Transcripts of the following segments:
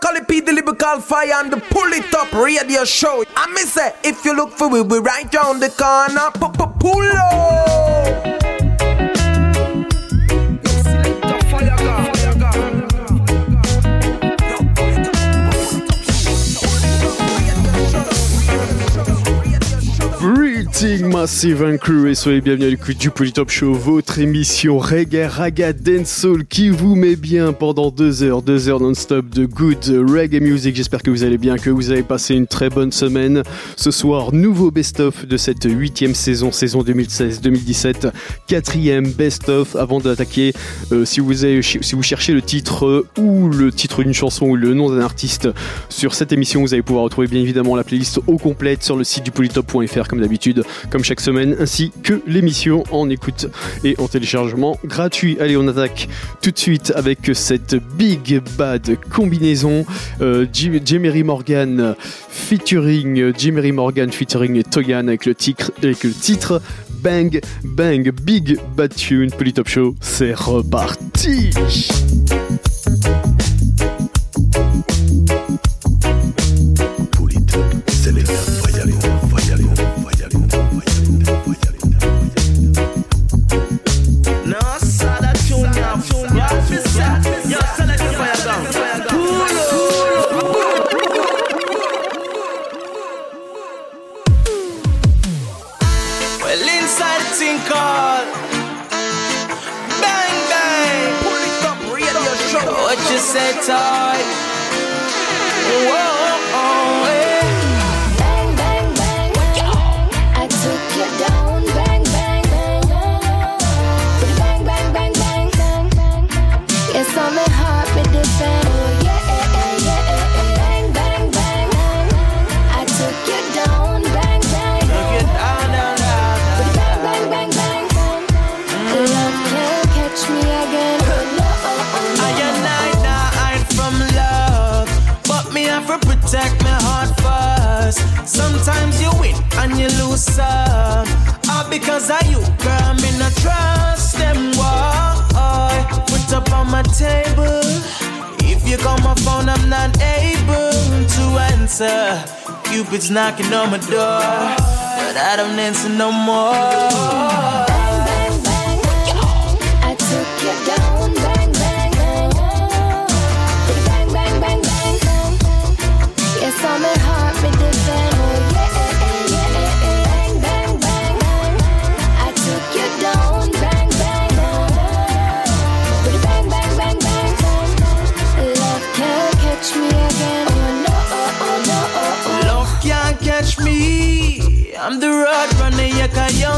Macaulay P, the lyrical fire and the pull it up radio show. I miss it. If you look for we, we right round the corner. Pull up. Greeting Massive and Crew et soyez bienvenus à l'écoute du Polytop Show, votre émission reggae, raga, dancehall qui vous met bien pendant deux heures, deux heures non-stop de good reggae music. J'espère que vous allez bien, que vous avez passé une très bonne semaine. Ce soir, nouveau best-of de cette huitième saison, saison 2016-2017, quatrième best-of avant d'attaquer. Euh, si, vous avez, si vous cherchez le titre ou le titre d'une chanson ou le nom d'un artiste sur cette émission, vous allez pouvoir retrouver bien évidemment la playlist au complète sur le site du polytop.fr comme d'habitude comme chaque semaine, ainsi que l'émission en écoute et en téléchargement gratuit. Allez, on attaque tout de suite avec cette big bad combinaison euh, Morgan featuring Jemery Morgan featuring Togan avec le titre, avec le titre Bang Bang Big Bad Tune Polytop Show, c'est reparti. 있어. Sometimes you win and you lose some. All because of you, girl, me a trust them. Why? Put up on my table. If you call my phone, I'm not able to answer. Cupid's knocking on my door, but I don't answer no more.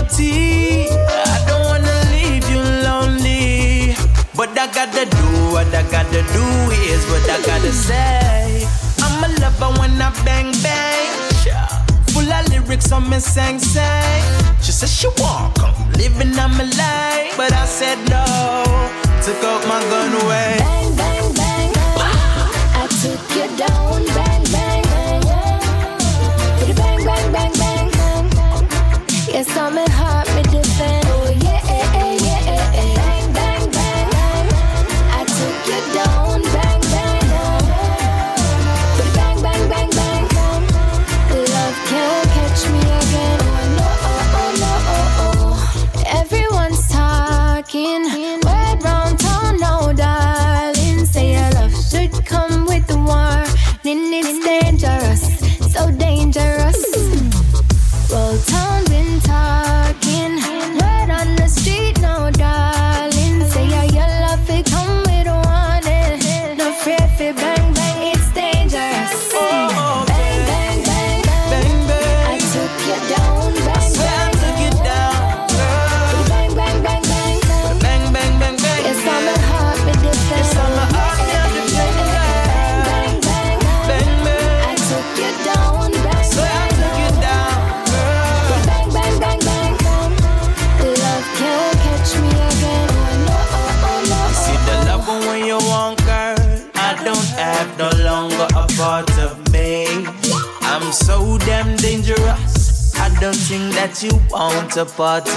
Your. I don't wanna leave you lonely. But I gotta do what I gotta do, is what I gotta say. I'm a lover when I bang bang. Full of lyrics on me sang sang. She said she want come living on my life. But I said no, took out my gun away. Bang, bang, bang, bang. I took you down, bang. It's summer high. chapati.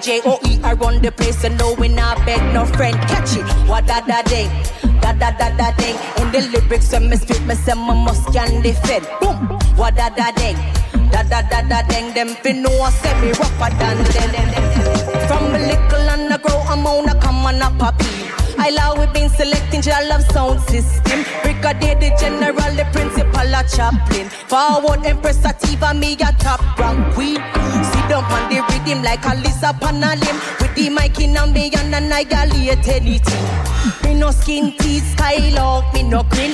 J O E I run the place and no we not beg no friend. Catch it, what da da ding. Da da da da ding. In the lyrics when me spit, me say me must can defend. Boom, what da da ding. Da da da da ding. Them fi know I say me rougher than them. From a little and I grow, I'm on a come on a poppy. I love we been selecting your love sound system. Brigadier the general, the principal, a chaplain. Forward Empress Sativa, me a top rank queen. See down on the rhythm like a Lisa Panalim. With the mic in and me and annihilate anything. Me no skin teeth, skylark, me no grin.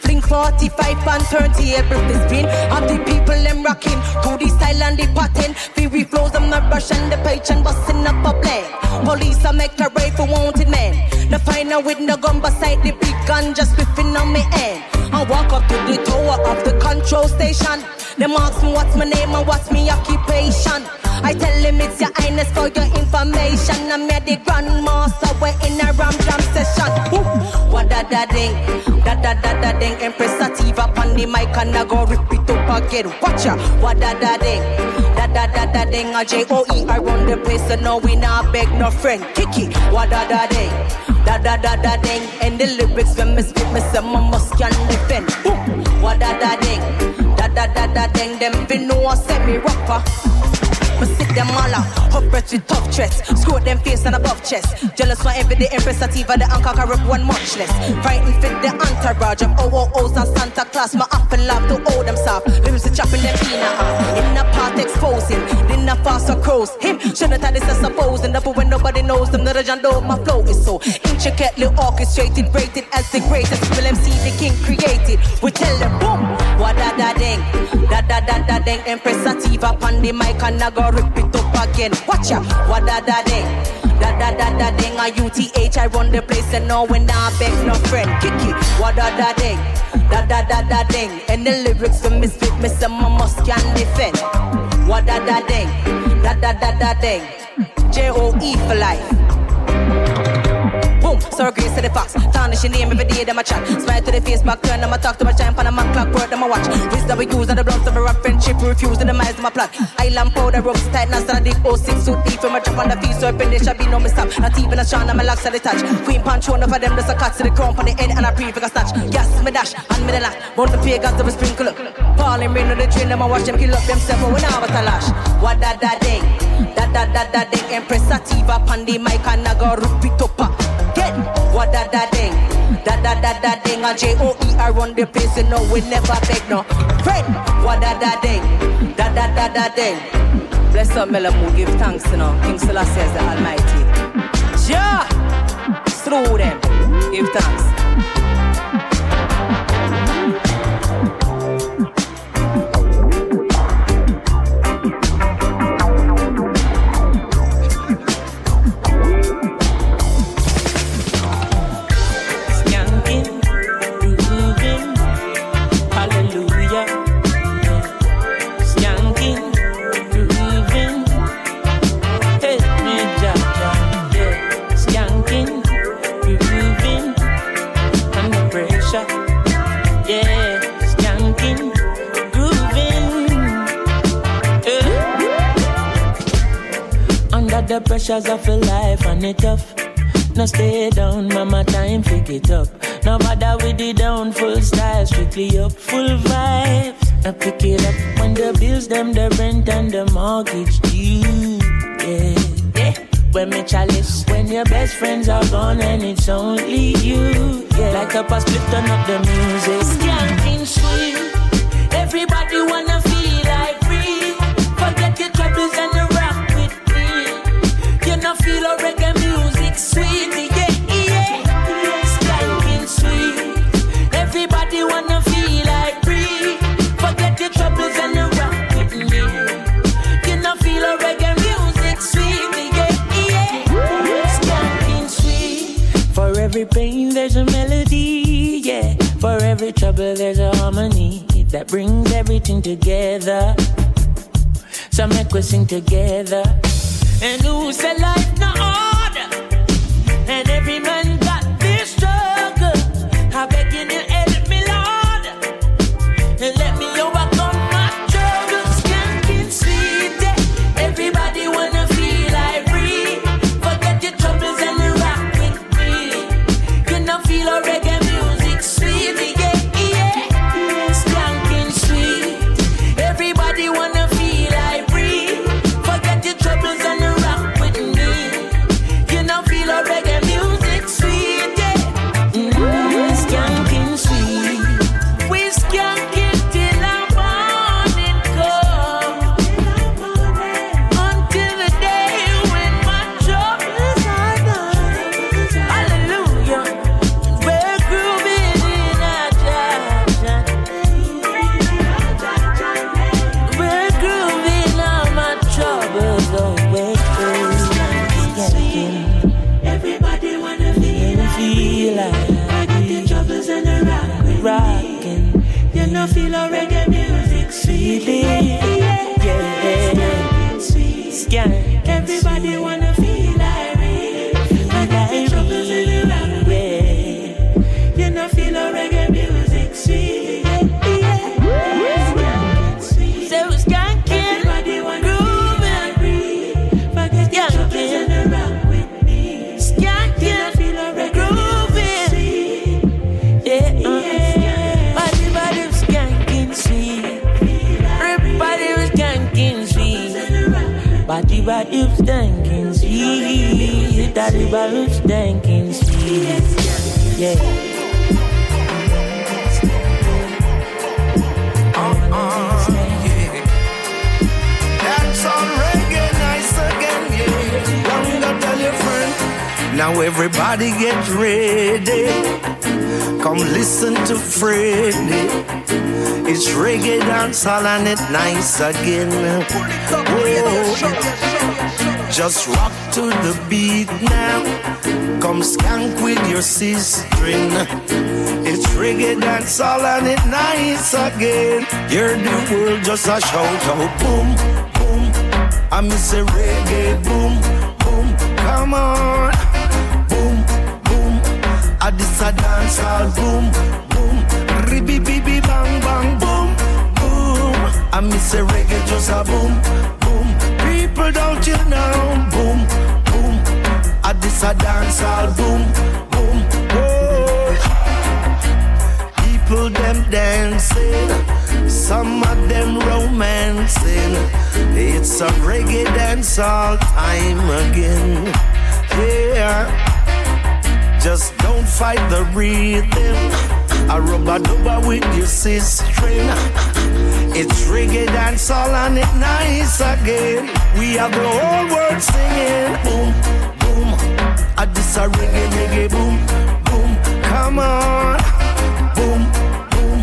Fling 45 and 30 able to spin. Of the people them rocking to the style and the pattern. Fury flows, I'm not rushing the page and busting up a blade. Police, I make a raid for wanted men. The final with no gun beside the big gun just whipping on me end. I walk up to the tower of the control station. Them ask me what's my name and what's my occupation. I tell them it's your highness for your information. I'm here the grandmaster, we're in a ram jam session. What da da ding, da da da da ding. Empress Sativa on the mic and I go rip it up again. Watch ya, what da da ding, da da da da ding. A J O E I run the place, so no we not beg no friend. Kiki, what da da ding, da da da da ding. And the lyrics when me spit, me say my must can defend. What da da ding, da da da da ding. Them fi know I say me rapper. Me sit them all out, hot breath with tough chest. Screw them face and above chest. Jealous for every day, Empress Sativa, the anchor can rip one much less. Frightened fit the entourage of OOOs and Santa Claus. My up and love to hold them soft. Limbs to chopping them peanut. In the part exposing, then the faster crows. Him, shouldn't have this, suppose. And up when nobody knows them, the John Doe, my flow is so intricately orchestrated, rated as the greatest. Will MC the king created. We tell them, boom, what da da ding, da da da da ding. Empress Sativa on the mic and I go rip it up again. Watch ya, what da da ding. Da da da da ding, a UTH, I run the place and no when I beg no friend. Kiki, what da da ding, da da da da ding. And the lyrics misfit, me say my must can defend. What da da ding, da da da da ding. J O E for life. Boom, grace to the fox. Tarnish your name every day, them a chat. Smile to the face, back turn, them a talk to my shine, pan a man clock, word, them a watch. Wisdom we use and the bloods of a rock friendship, refuse and the minds, a plot. Island powder, ropes tight, now stand deep, 06 suit deep, from a drop on the feet, so open, there shall be no mistake. Not even a shine, I'm a locks at the touch. Queen punch, one of them, just a cut to the crown, on the head, and a pre figure snatch. Yes, me dash, and me the lash. Burn the pagans, them a sprinkle up. Falling rain on the train, them a watch them kill up themselves, but when I was a lash. What da da ding, da da da da ding, Empress Sativa, pan the mic, and I go rip it up. Get what da da ding, da da da da ding. A J O E I run the place, you know we never beg no friend. What da da ding, da da da da ding. Bless up, Melamu, give thanks, you know. King Selassie is the Almighty. Yeah, through them, give thanks. The pressures of your life and it tough. No stay down, mama, time pick it up. No bother with the down, full style, strictly up, full vibes. I pick it up when the bills, them, the rent and the mortgage due. Yeah, yeah. When me chalice, when your best friends are gone and it's only you. Yeah, like a past turn up the music. Skanking sweet. Everybody wanna trouble, there's a harmony that brings everything together. So make we sing together. And who said life no order? Now everybody get ready. Come listen to Freddy. It's reggae dancehall and it nice again. Whoa. Just rock to the beat now. Come skank with your sister. It's reggae dancehall and it nice again. Hear the world just a shout out boom, boom. I miss a reggae boom, boom. Come on, this a dancehall boom, boom. Ribby bibby bang bang boom, boom. I miss a reggae just a boom, boom. People don't you know, boom, boom. I this a dancehall boom, boom. Whoa. People them dancing, some of them romancing. It's a reggae dancehall time again. Yeah, just don't fight the rhythm. I rub a dubba with your sister. It's reggae dancehall and it nice again. We have the whole world singing. Boom, boom. I this a reggae, reggae, boom, boom. Come on boom, boom.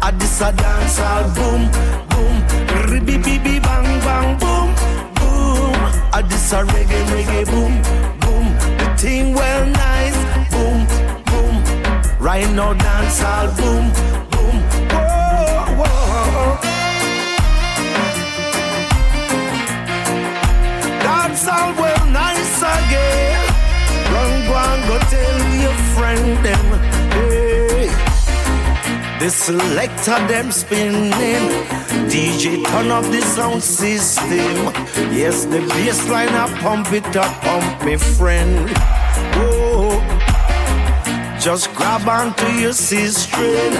I this a dancehall boom, boom. Ribby bibby bang bang boom, boom. I this a reggae reggae boom, boom. Thing well nice, boom, boom. Right now dancehall boom, boom. Whoa, whoa. Dancehall well nice again. Run, go and go tell your friend them. The selector them spinning. DJ turn up the sound system. Yes, the bass line I pump it up, pump me friend. Oh, just grab onto your sister.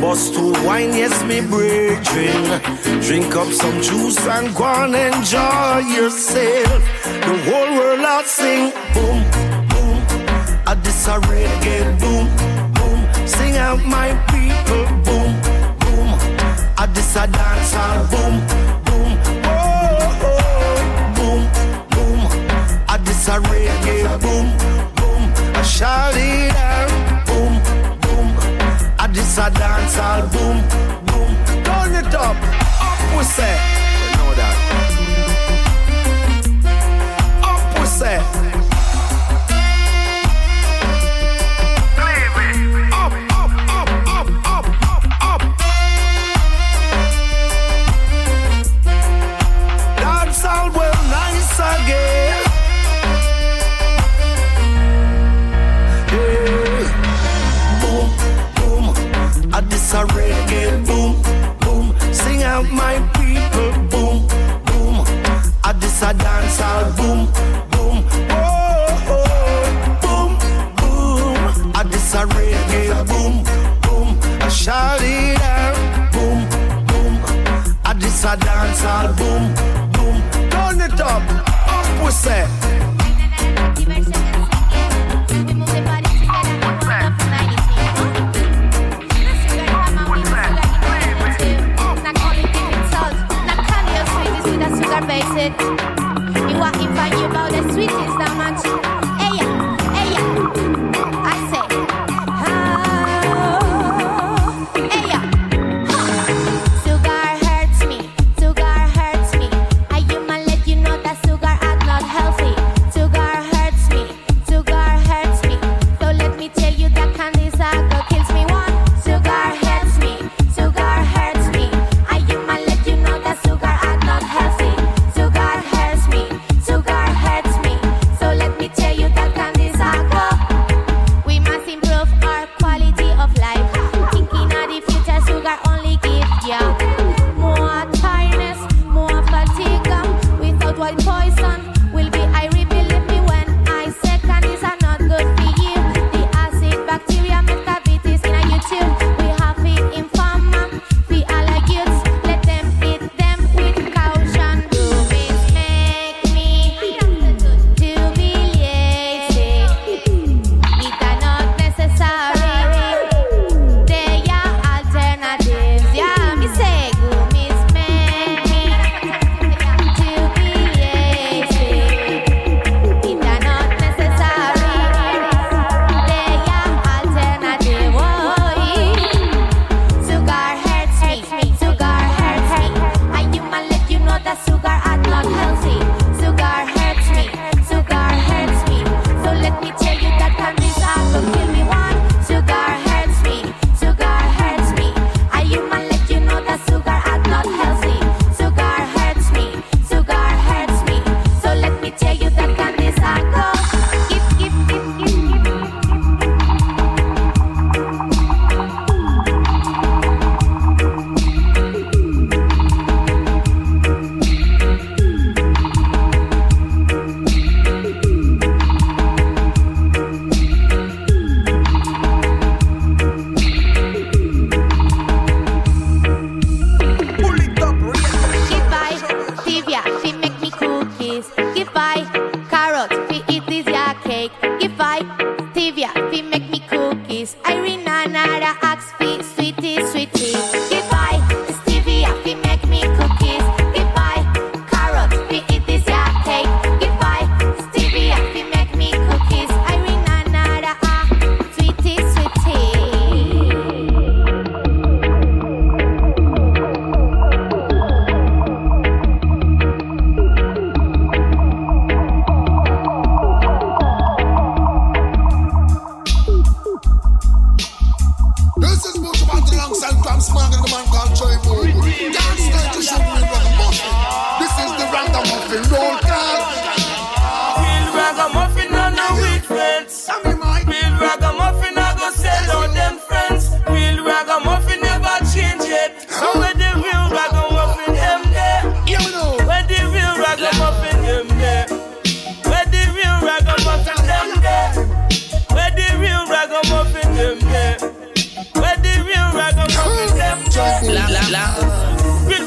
Bust to wine, yes, me brethren. Drink up some juice and go and enjoy yourself. The whole world out sing boom, boom. I this a reggae boom, boom. Sing out my a dancehall boom, boom. Whoa, oh, boom, boom. I this a reggae boom, boom. I shout it boom, boom. I this a dancehall boom, boom. Turn it up, up we say. You know that.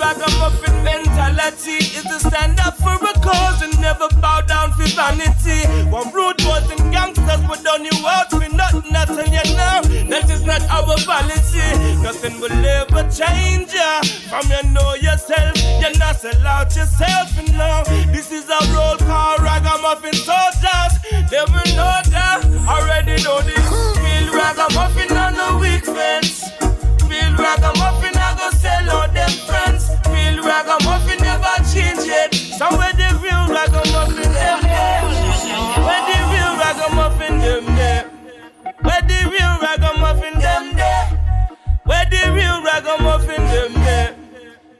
Cause a muffin mentality is to stand up for a cause and never bow down for vanity. One rude boys and gangsters, but on your words, we nothing, I tell you now. That is not our policy. Nothing will ever change ya. From you know yourself, you're not sell out yourself and now. This is a roll call, ragamuffin soldiers. They will know that, already know this. Real ragamuffin on the weak fence. Real ragamuffin, I go sell out them friends. Where the real ragamuffin them there?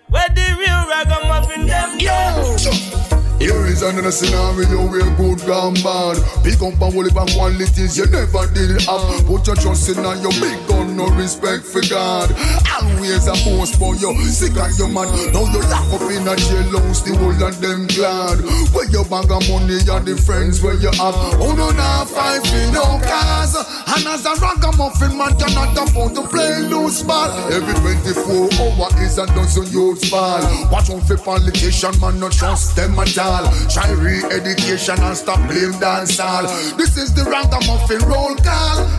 Where the real ragamuffin them there? Yo. Here is another scenario where good gone bad. Pick up and hold back qualities you never did have. Put your trust in a your big gun, no respect for God. Always a boss for you, sick of your man. Now you lock up in a jail, jailhouse, the whole of them glad. Where your bag of money and the friends where you have. Oh no, now fight for no cars? And as a ragamuffin man cannot afford to play loose ball. Every 24 hour is a dozen youths fall. Watch out for politician man, not trust them at all. Try re-education and stop blame dance all. This is the ragamuffin roll call.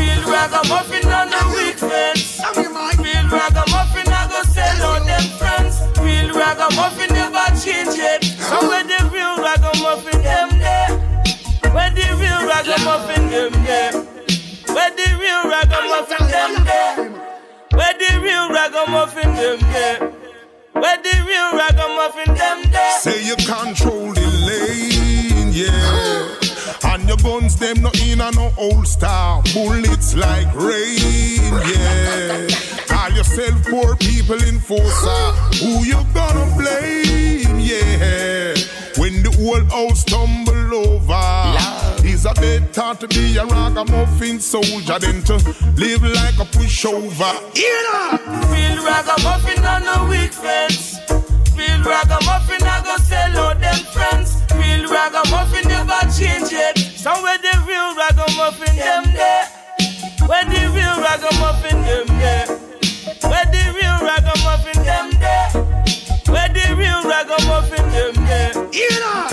Real ragamuffin on the weekends. Real ragamuffin I go sell out them friends. Real ragamuffin never change it. So when the real ragamuffin them there, when the real ragamuffin them there, when the real ragamuffin them there, when the real ragamuffin them there, when the real ragamuffin them there. Say you control the lane, yeah. And your guns them no in a no old star. Bullets like rain, yeah. Call yourself poor people in enforcer. Who you gonna blame, yeah? When the whole house tumble over. Is a better to be a ragamuffin soldier than to live like a pushover. Real ragamuffin on the weak fence. Real ragamuffin I go sell out them friends. Real ragamuffin never change it. So where the real ragamuffin them there? Where the real ragamuffin them there? Where the real ragamuffin them there? Where the real ragamuffin them there?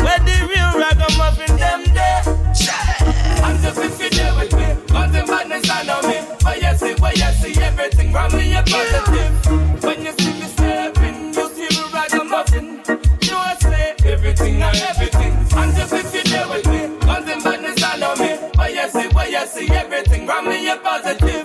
Where the real ragamuffin them there? Just if you there with me, cause the madness I know me. But you see, but you see everything from me a positive. When you see me stepping, you see me ragamuffin. You I say everything and everything. Just if you there with me, cause the madness I know me. But you see, but you see everything me a positive.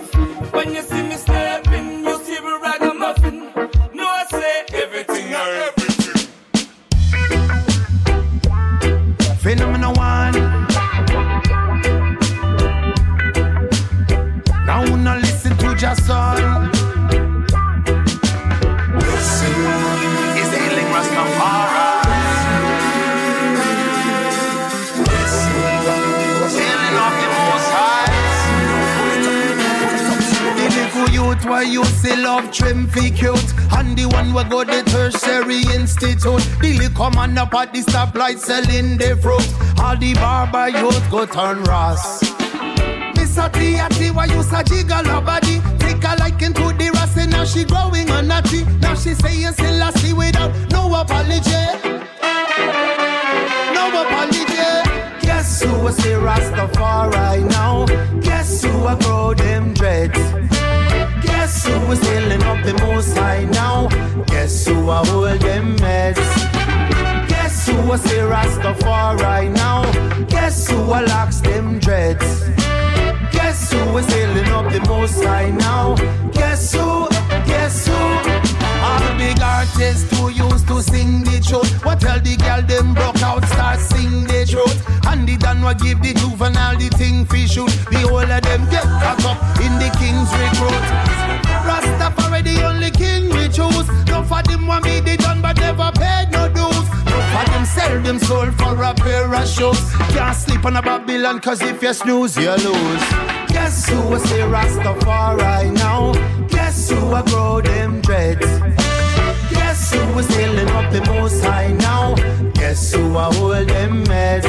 You say love trim fi cute? And the one we go the tertiary institute. The liquor man up at the stoplight selling the fruit. All the barber youth go turn Ross Miss a Tiati, why you sa jiggle body? Take a liking to the Ross and now she growing a natty Now she saying see without no apology. No apology. Guess who was the Rastafari now? Guess who I grow them dreads? Guess who is filling up the most high now? Guess who a hold them meds? Guess who was the Rastafari now? Guess who a locks them dreads? Guess who is filling up the most high now? Guess who? Guess who? Big artists who used to sing the truth. What tell the girl them broke out, start sing the truth. And the Dan will give the juvenile the thing fi shoot. The whole of them get caught up in the king's recruit. Rastafari the only king we choose. No for them want me the done but never paid no dues. No for them sell them soul for a pair of shoes. Can't sleep on a Babylon cause if you snooze you lose. Guess who was the Rastafari now? Guess who I grow them dreads? Guess who was filling up the most high now? Guess who I hold them meds?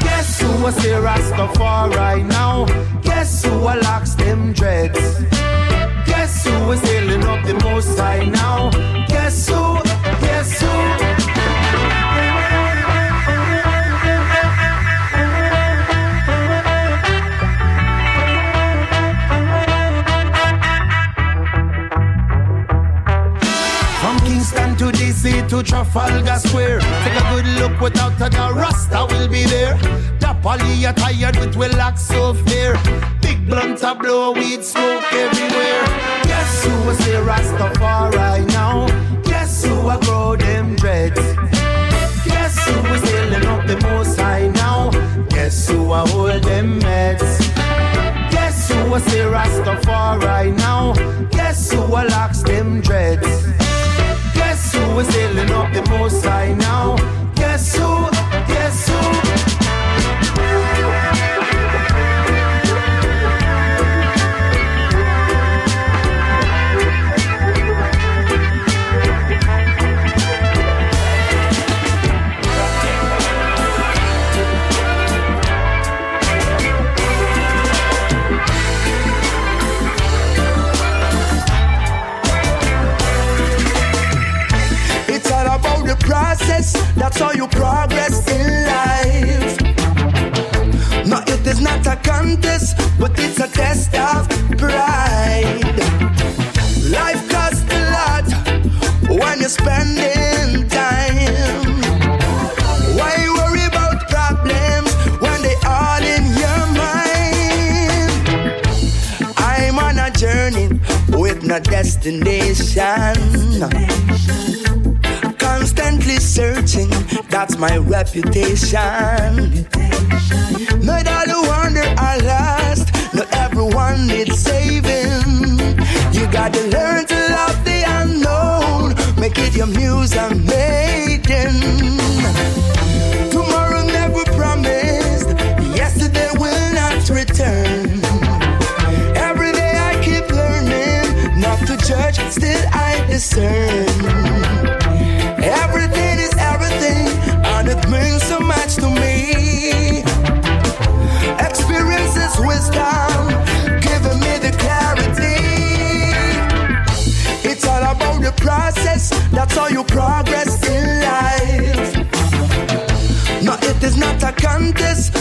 Guess who was the Rastafari now? Guess who a locks them dreads? Guess who was filling up the most high now? Guess who? Kingston to Trafalgar Square. Take a good look without a doubt, Rasta will be there. The poly attired with relax so fair. Big blunt a blow, weed smoke everywhere. Guess who was the Rastafari now? Guess who a grow them dreads? Guess who was filling up the most high now? Guess who a hold them meds? Guess who was the Rastafari now? Guess who a locks them dreads? Guess who was filling up the most high now? Guess who? Guess who? That's how you progress in life. No, it is not a contest, but it's a test of pride. Life costs a lot when you're spending time. Why worry about problems when they are in your mind? I'm on a journey with no destination. destination constantly searching. That's my reputation. Not all who wander are lost. Not everyone needs saving. You gotta learn to love the unknown. Make it your muse and make process. That's how you progress in life. No, it is not a contest.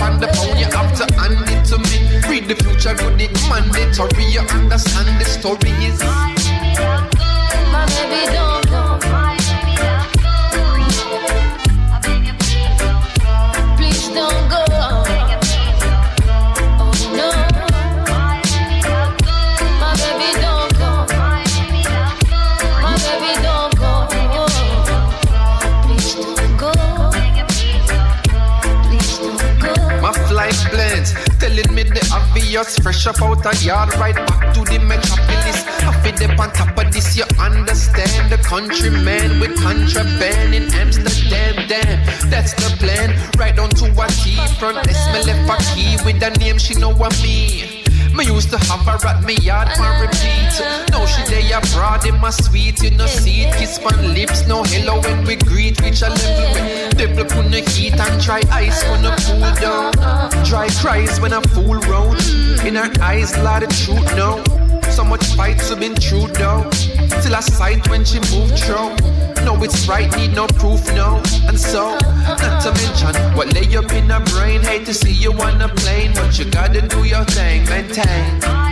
up the phone, you have to hand it to me. Read the future, good it mandatory. You understand the story is yard, right back to the metropolis. I feel up on top of this, you understand the countryman with contraband in Amsterdam. Damn, that's the plan. Right on to a T front, let's me left a key with the name she know what me. Used to have her at me yard for repeat. Now she lay abroad in my sweet, you know, see it, kiss on lips. No hello when we greet, reach a level when devil put the heat and dry ice when I cool down. Dry cries when I fool round. In her eyes, lot of truth now. So much fights have been true though. Till I sight when she moved through. No, it's right, need no proof, no. And so, not to mention what lay up in her brain. Hate to see you on a plane, but you gotta do your thing, maintain.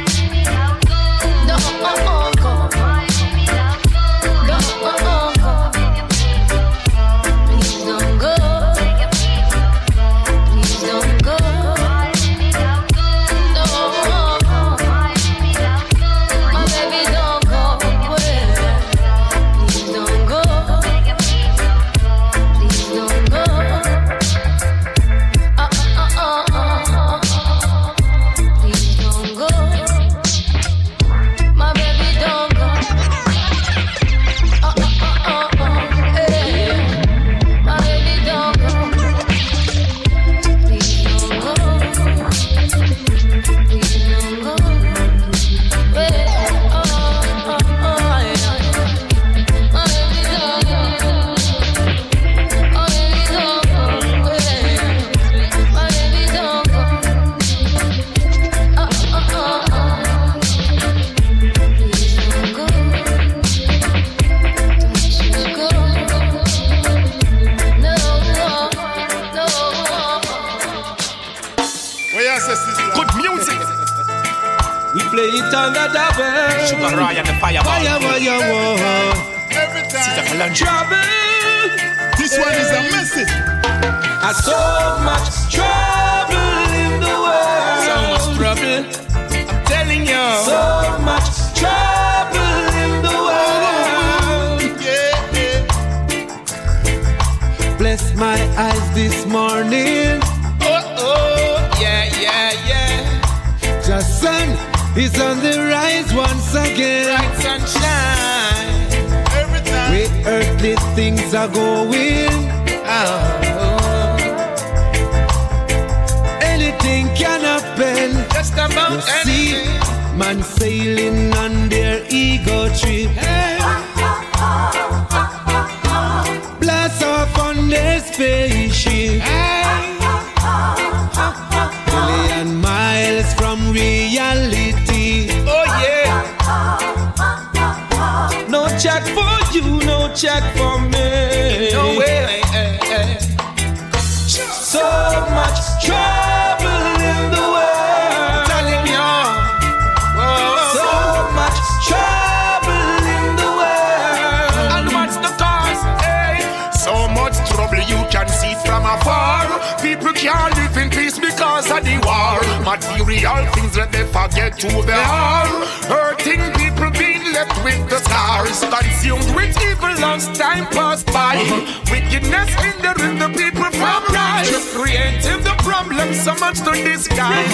Can't live in peace because of the war. Material things that they forget who they are. Hurting people being left with the scars. Consumed with evil as time passed by. Uh-huh. Wickedness hindering the people from rise. Creating the problem so much to disguise.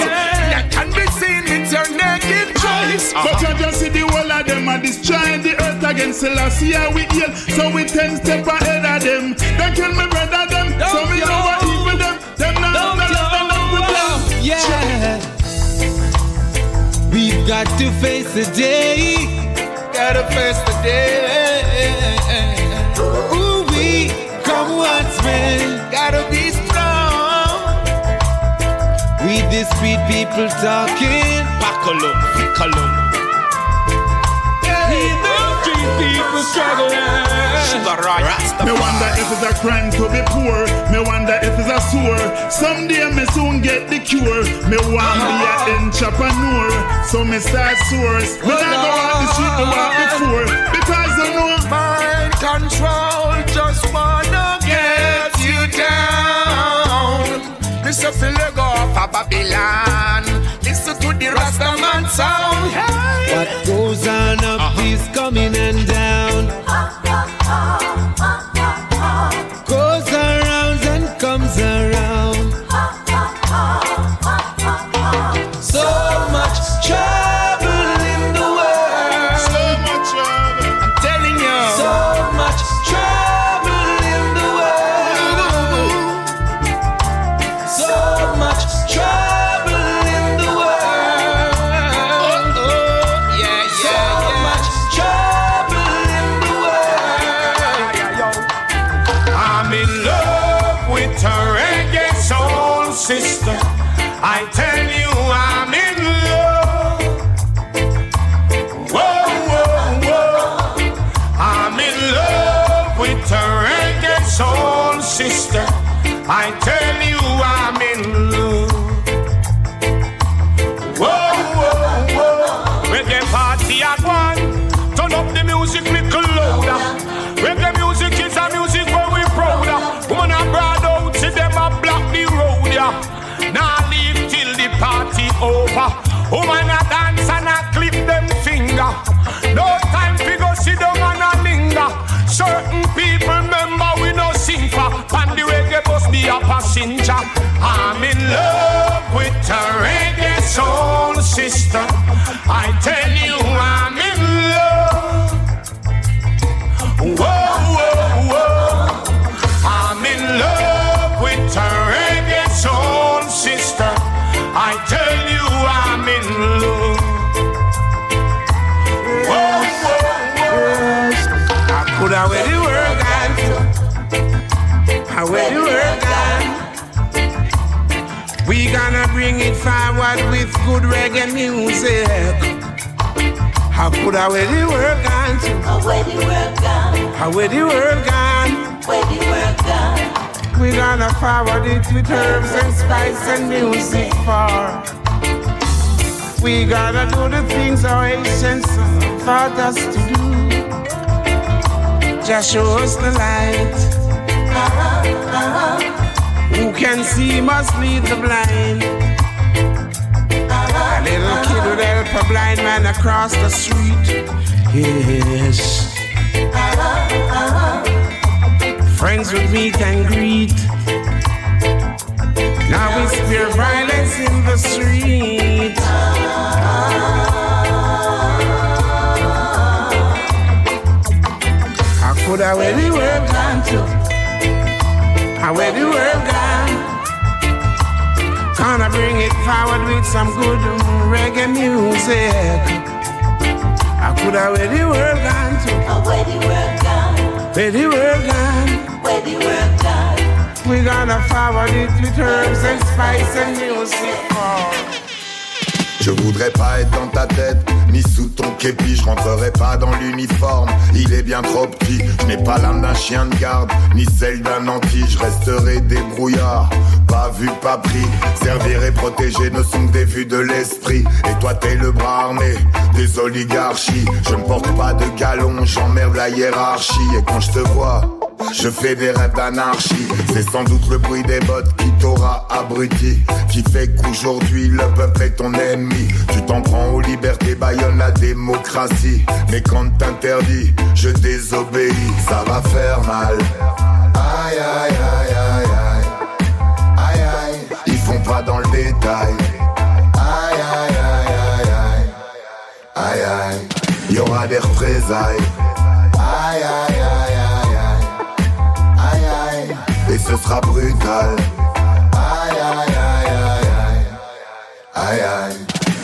That can be seen with your naked eyes. But uh-huh. you just see the whole of them are destroying the earth against Selassie we heal. So we ten step ahead of them. They kill me brother them. so me know Yeah. We've got to face the day. Gotta face the day. Ooh, we come once, man. Gotta be strong. We street people talking. Buckle up. We the street people struggling. Me wonder if it's a crime to be poor. Me wonder if it's a sore. Someday me soon get the cure. Me want be a entrepreneur. So me start source. Me not go out the street to walk before. Because I know Mind control, just wanna get you down. Mr. Philly go off of Babylon. Listen to the Rastaman sound. Hey. What goes on up uh-huh. is coming and down. Goes I'm in love with a reggae soul sister. I tell good reggae music. How could I where the world gone to? How where the world gone? How where the world gone? Where the world gone? We gonna forward it with herbs and spice and music for. We gotta do the things our ancients taught us to do. Just show us the light. Uh-huh, uh-huh. Who can see must lead the blind. Little kid would help a blind man across the street. Yes. Friends would meet and greet. Now we spear violence in the street. How could I where the world gone to? How where the world gone? Gonna bring it forward with some good reggae music. How could I where the world gone to? How where the world gone? Where the world gone? Where the world gone? We gonna forward it with herbs and spice and music. Je voudrais pas être dans ta tête, ni sous ton képi, je rentrerai pas dans l'uniforme, il est bien trop petit, je n'ai pas l'âme d'un chien de garde, ni celle d'un anti, je resterai débrouillard, pas vu, pas pris, servir et protéger ne sont que des vues de l'esprit, et toi t'es le bras armé des oligarchies, je ne porte pas de galon, j'emmerde la hiérarchie, et quand je te vois, je fais des rêves d'anarchie, c'est sans doute le bruit des bottes qui t'aura abruti, qui fait qu'aujourd'hui le peuple est ton ennemi. Tu t'en prends aux libertés, baillonne la démocratie. Mais quand t'interdis, je désobéis, ça va faire mal. Aïe aïe aïe aïe aïe. Aïe aïe, ils font pas dans le détail. Aïe aïe aïe aïe aïe. Aïe aïe, y aura des représailles. Aïe aïe aïe et ce sera brutal. Aïe aïe aïe aïe aïe. Aïe aïe.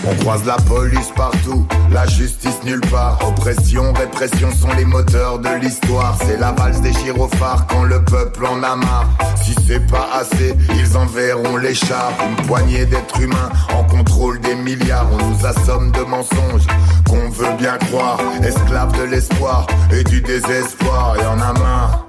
On croise la police partout, la justice nulle part. Oppression, répression sont les moteurs de l'histoire. C'est la valse des gyrophares quand le peuple en a marre. Si c'est pas assez, ils enverront les chars. Une poignée d'êtres humains en contrôle des milliards. On nous assomme de mensonges qu'on veut bien croire. Esclaves de l'espoir et du désespoir. Y en a marre,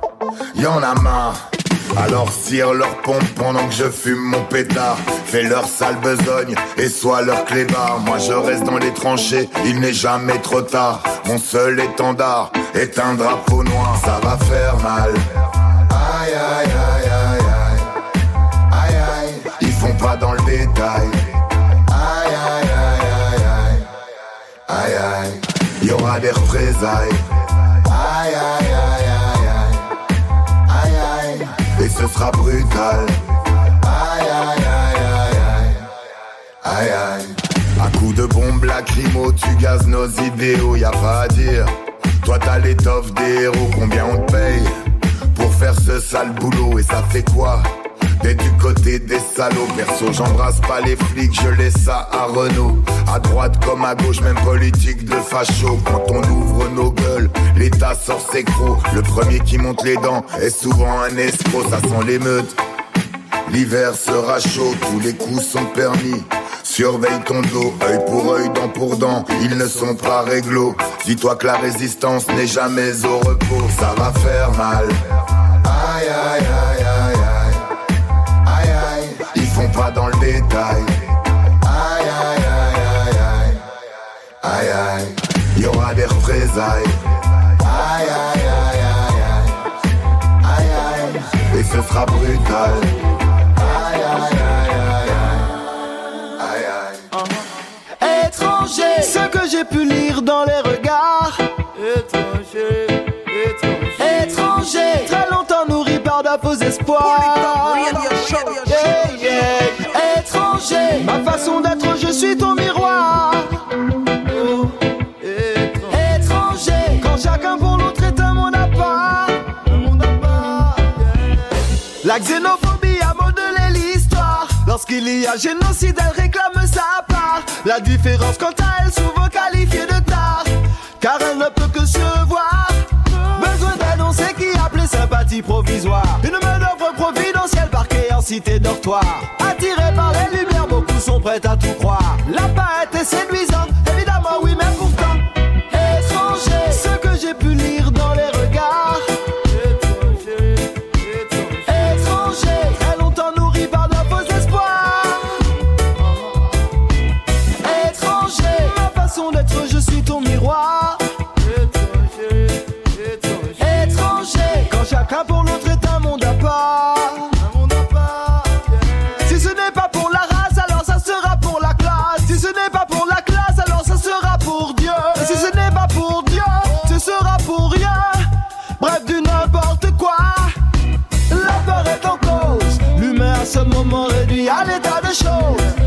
y en a marre. Alors cire leur pompe pendant que je fume mon pétard. Fais leur sale besogne et sois leur clébard. Moi je reste dans les tranchées, il n'est jamais trop tard. Mon seul étendard est un drapeau noir. Ça va faire mal. Aïe aïe aïe aïe aïe. Aïe aïe, ils font pas dans le détail. Aïe aïe aïe aïe aïe. Aïe aïe, y aura des représailles. Aïe aïe aïe ce sera brutal. Aïe aïe aïe aïe aïe. Aïe aïe. À coup de bombes lacrymo, tu gazes nos idéaux, y a pas à dire. Toi t'as l'étoffe des héros, combien on te paye pour faire ce sale boulot et ça fait quoi? D'être du côté des salauds, perso j'embrasse pas les flics, je laisse ça à Renault À droite comme à gauche, même politique de facho Quand on ouvre nos gueules, l'État sort ses crocs Le premier qui monte les dents est souvent un escroc, ça sent l'émeute L'hiver sera chaud, tous les coups sont permis. Surveille ton dos, œil pour œil, dent pour dent, ils ne sont pas réglo. Dis-toi que la résistance n'est jamais au repos, ça va faire mal. Aïe aïe aïe pas dans le détail. Aïe aïe aïe aïe aïe. Aïe aïe, y aura des représailles. Aïe aïe aïe aïe aïe. Aïe aïe, et ce sera brutal. Aïe aïe aïe aïe aïe. Aïe aïe. Étranger, ce que j'ai pu lire dans les regards. Étranger, étranger. Étranger, très longtemps nourri par de faux espoirs. Yeah, ma façon d'être, je suis ton miroir. Étranger, quand chacun pour l'autre est un monde à. La xénophobie a modelé l'histoire. Lorsqu'il y a génocide, elle réclame sa part. La différence quant à elle, souvent qualifiée de tard. Car elle ne peut que se voir. Besoin d'annoncer qui appelait sympathie provisoire. Une manœuvre providentielle en cité dortoir. Attirés par les lumières, beaucoup sont prêts à tout croire. La paix est séduisante,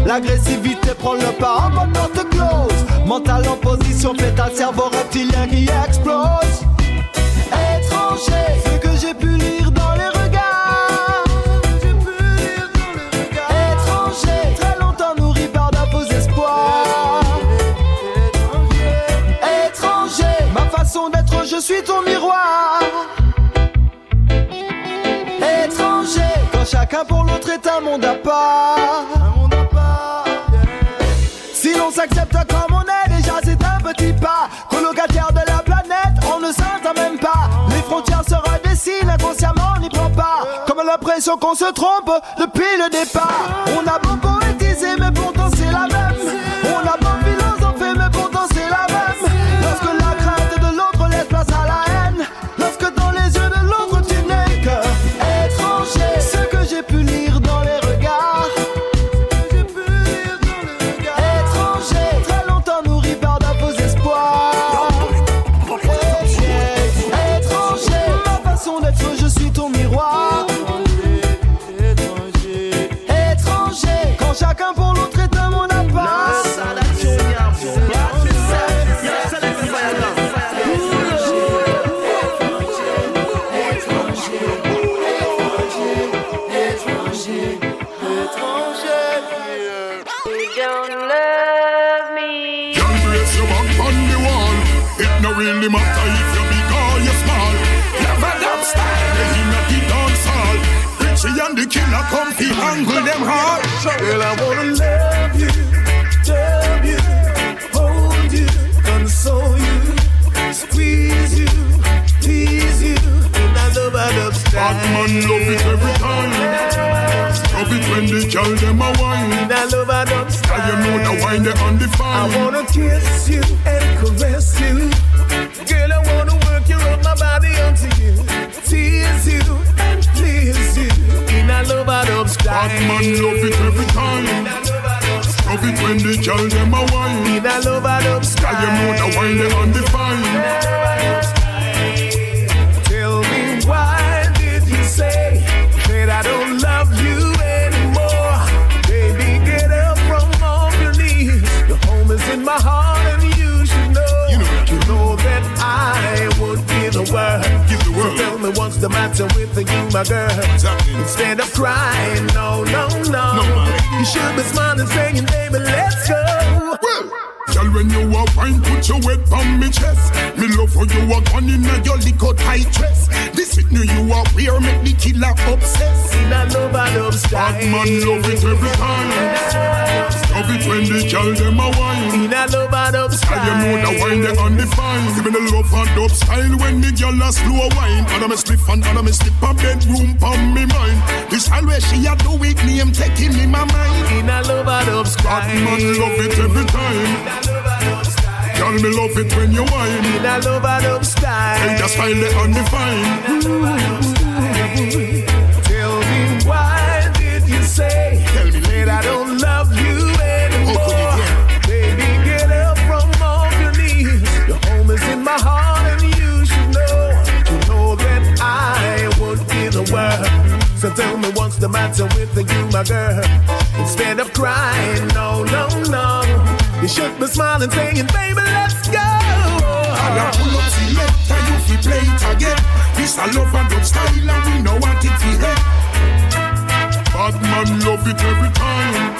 L'agressivité prend le pas en mode porte close. Mental en position fétale, cerveau reptilien qui explose. Étranger, ce que j'ai pu lire est un monde à part. Si l'on s'accepte comme on est, déjà c'est un petit pas. Colocataire de la planète, on ne s'entend même pas. Les frontières se redessinent, inconsciemment on n'y prend pas. Comme l'impression qu'on se trompe depuis le départ. On a beau poétiser, mais pourtant c'est la même. On a beau girl them a wine. And I love I love And you know the wine they I undefined. wanna kiss you and caress you. Girl, I wanna work you up my body onto you. Tease you and please you. And I love I love Bad man love it every time. Love it when the girl them a wine. And I love I love And you know the wine they undefined. Tell the matter with you, my girl? Instead of crying, no, no, no. No, you should be smiling, saying, baby, let's go. Girl, when you a wine, put your weight on me chest. Me love for you a gun in a your liquor tight dress. This it new you a wear, make the kill killer obsessed. In a love and dub style. Bad man love it every time. Love it when the girl them a wine. In a love and dub style. And you know the wine they undefined. Give me the love and dub style when me girl a slow wine. And I'm a slip and I'm a slip a bedroom pon me mind. This where she a do it, name taking in my mind. In a love and dub style. Bad man love it every time. Girl, me love it when you whine. In a love and dub style. And your style they undefined. Tell me why did you say Tell me that I don't love you anymore? Baby, get up from off your knees. Your home is in my heart, and you should know. You know that I would give the world. So tell me what's the matter with you, my girl? Instead of crying, no, no, no. You should be smiling, saying, baby, let's go. And I pull up select and you fi play it again. This a love and dub style and we know what it fi hit. Bad man love it every time.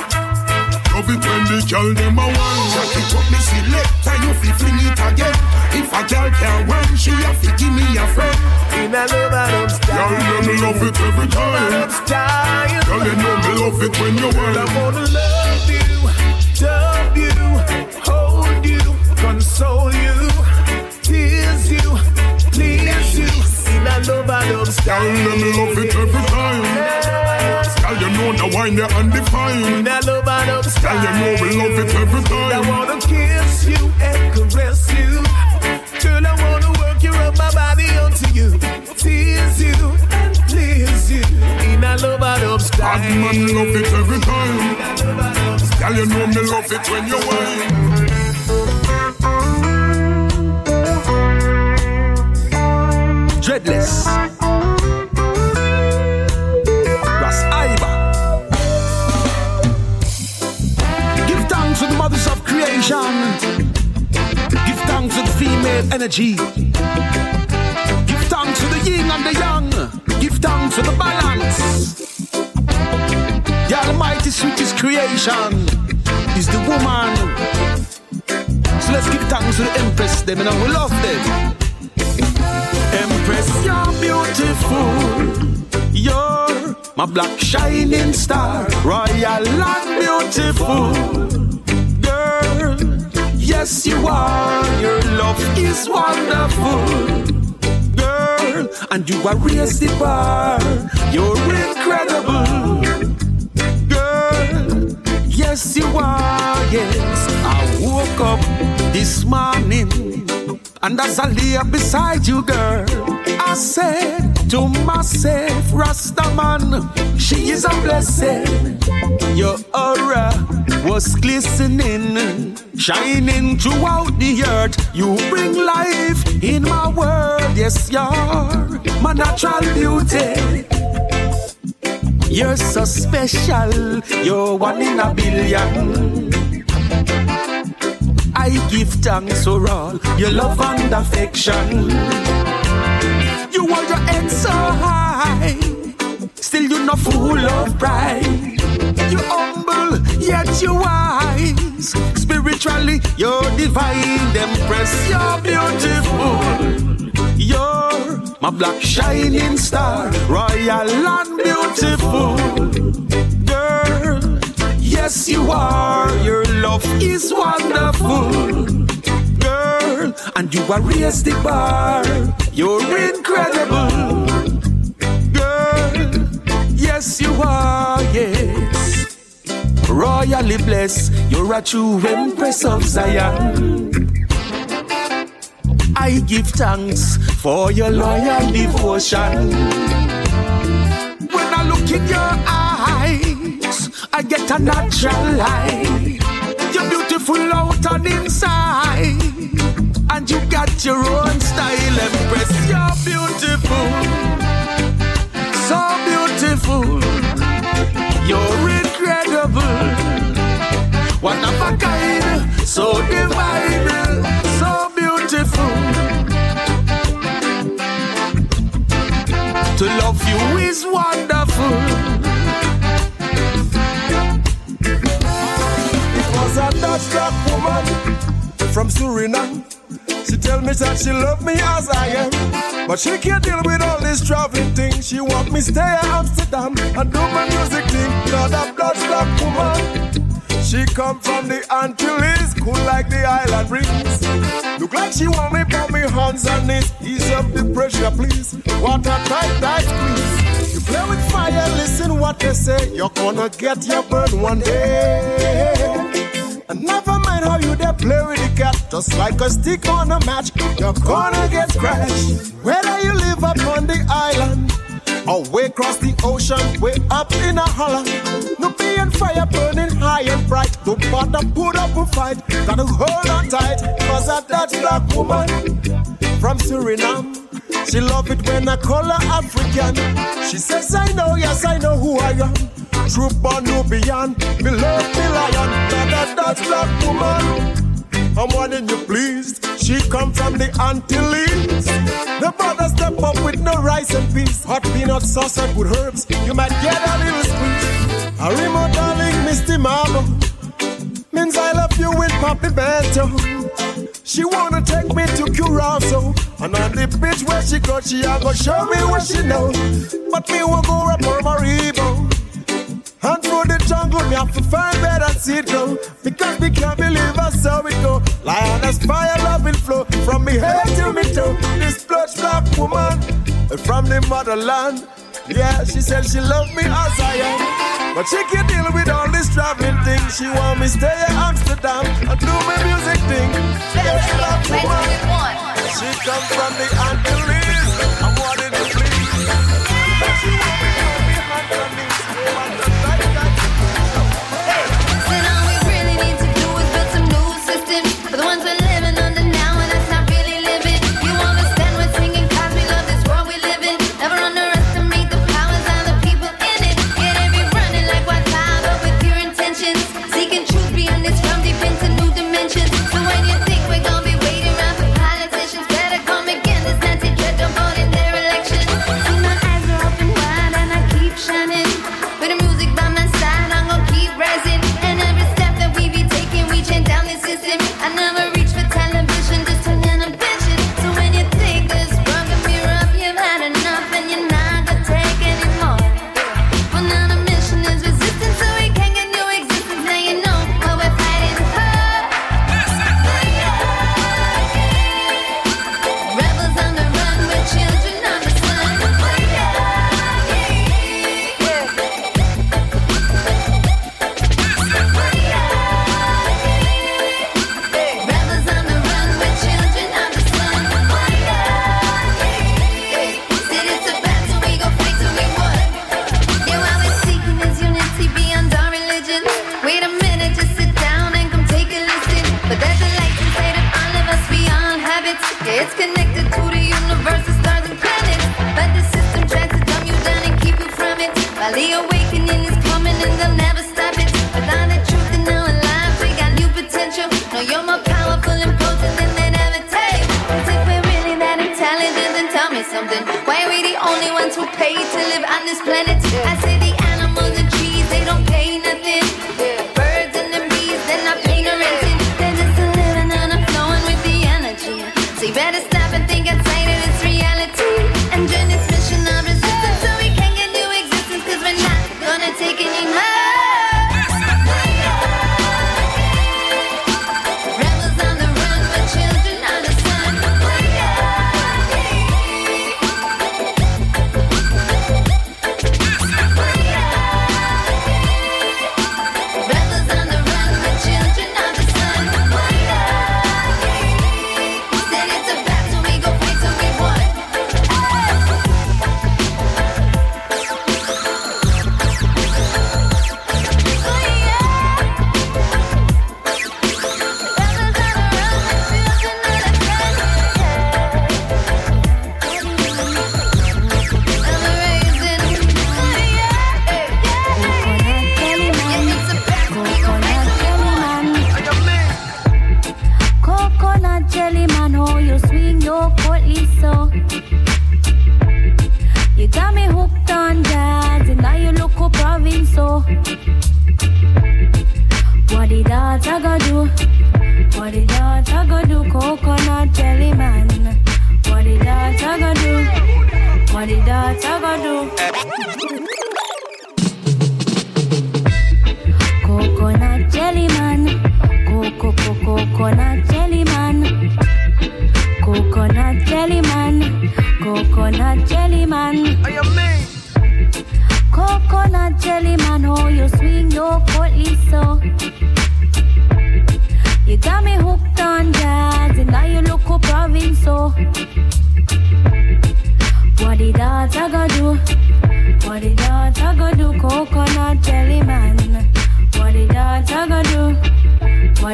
Love it when the girl them a wine. Jack it up me select and you fi fling it again. If a girl can wine, she a fi give me a friend. In a love and dub style. Girl them love it every time. Girl you know me love it when you I wanna love you, love you, hold you, console you, tease you, please you. In a love and dub Girl style. them love it every time. Girl you know the wine they undefined. In a love and dub Girl you know we love it every I wanna kiss you and caress you. Girl, I wanna work you up my body onto you, tease you and please you. In a love and dub style. Bad man love it every time. Girl, you know me love it when you whine. Dreadless. Ras. Give thanks to the mothers of creation. Give thanks to the female energy. Give thanks to the yin and the yang. Give thanks to the balance. The almighty sweetest creation is the woman. So let's give thanks to the empress, them, and we love them. Empress, you're beautiful. You're my black shining star, royal and beautiful. Girl, yes, you are. Your love is wonderful. Girl, and you are raised the bar. You're incredible. Yes, you are. Yes, I woke up this morning. And as I lay beside you, girl, I said to myself, Rastaman, she is a blessing. Your aura was glistening, shining throughout the earth. You bring life in my world, yes, you're my natural beauty. You're so special, you're one in a billion. I give thanks for all your love and affection. You hold your head so high, still you're not full of pride. You humble, yet you're wise. Spiritually, you're divine. Empress, you're beautiful. My black shining star, royal and beautiful. Girl, yes, you are. Your love is wonderful. Girl, and you are raised the bar. You're incredible. Girl, yes, you are. Yes. Royally blessed, you're a true empress of Zion. I give thanks for your loyal devotion. When I look in your eyes, I get a natural light. You're beautiful out and inside, and you got your own style, Empress. You're beautiful, so beautiful. You're incredible, one of a kind, so divine, beautiful. To love you is wonderful. It was a Dutch black woman from Suriname. She tell me that she love me as I am. But she can't deal with all this traveling thing. She want me stay in Amsterdam and do my music thing. Not a blood black woman. She come from the Antilles, cool like the island breeze. Look like she want me put me hands on knees. Ease up the pressure, please. What Water tight, tight squeeze. You play with fire, listen what they say. You're gonna get your burn one day. And never mind how you there play with the cat, just like a stick on a match, you're gonna get scratched. Whether you live up on the island or way across the ocean, way up in a holler. No being fire burning high and bright. Don't bother put up a fight. Gotta hold on tight, cause I that black woman from Suriname. She love it when I call her African. She says, I know, yes, I know who I am. True Nubian, me love me lion. That, that, that's black woman. I'm wanting you pleased. She come from the Antilles. The brother step up with no rice and peas. Hot peanut sauce and good herbs. You might get a little squeeze. A remote darling, Misty Mama. Means I love you with Papi Bento. She wanna take me to Curacao And on the beach where she go She a go show me what she know But me won't go up Paramaribo and through the jungle, me have to find that seed go. Because we can't believe us how it go. Lioness fire, love will flow from me head to me toe. This blood black woman from the motherland. Yeah, she said she love me as I am. But she can't deal with all this traveling thing. She want me stay in Amsterdam and do my music thing. Yeah, black woman. She come from the Antilles.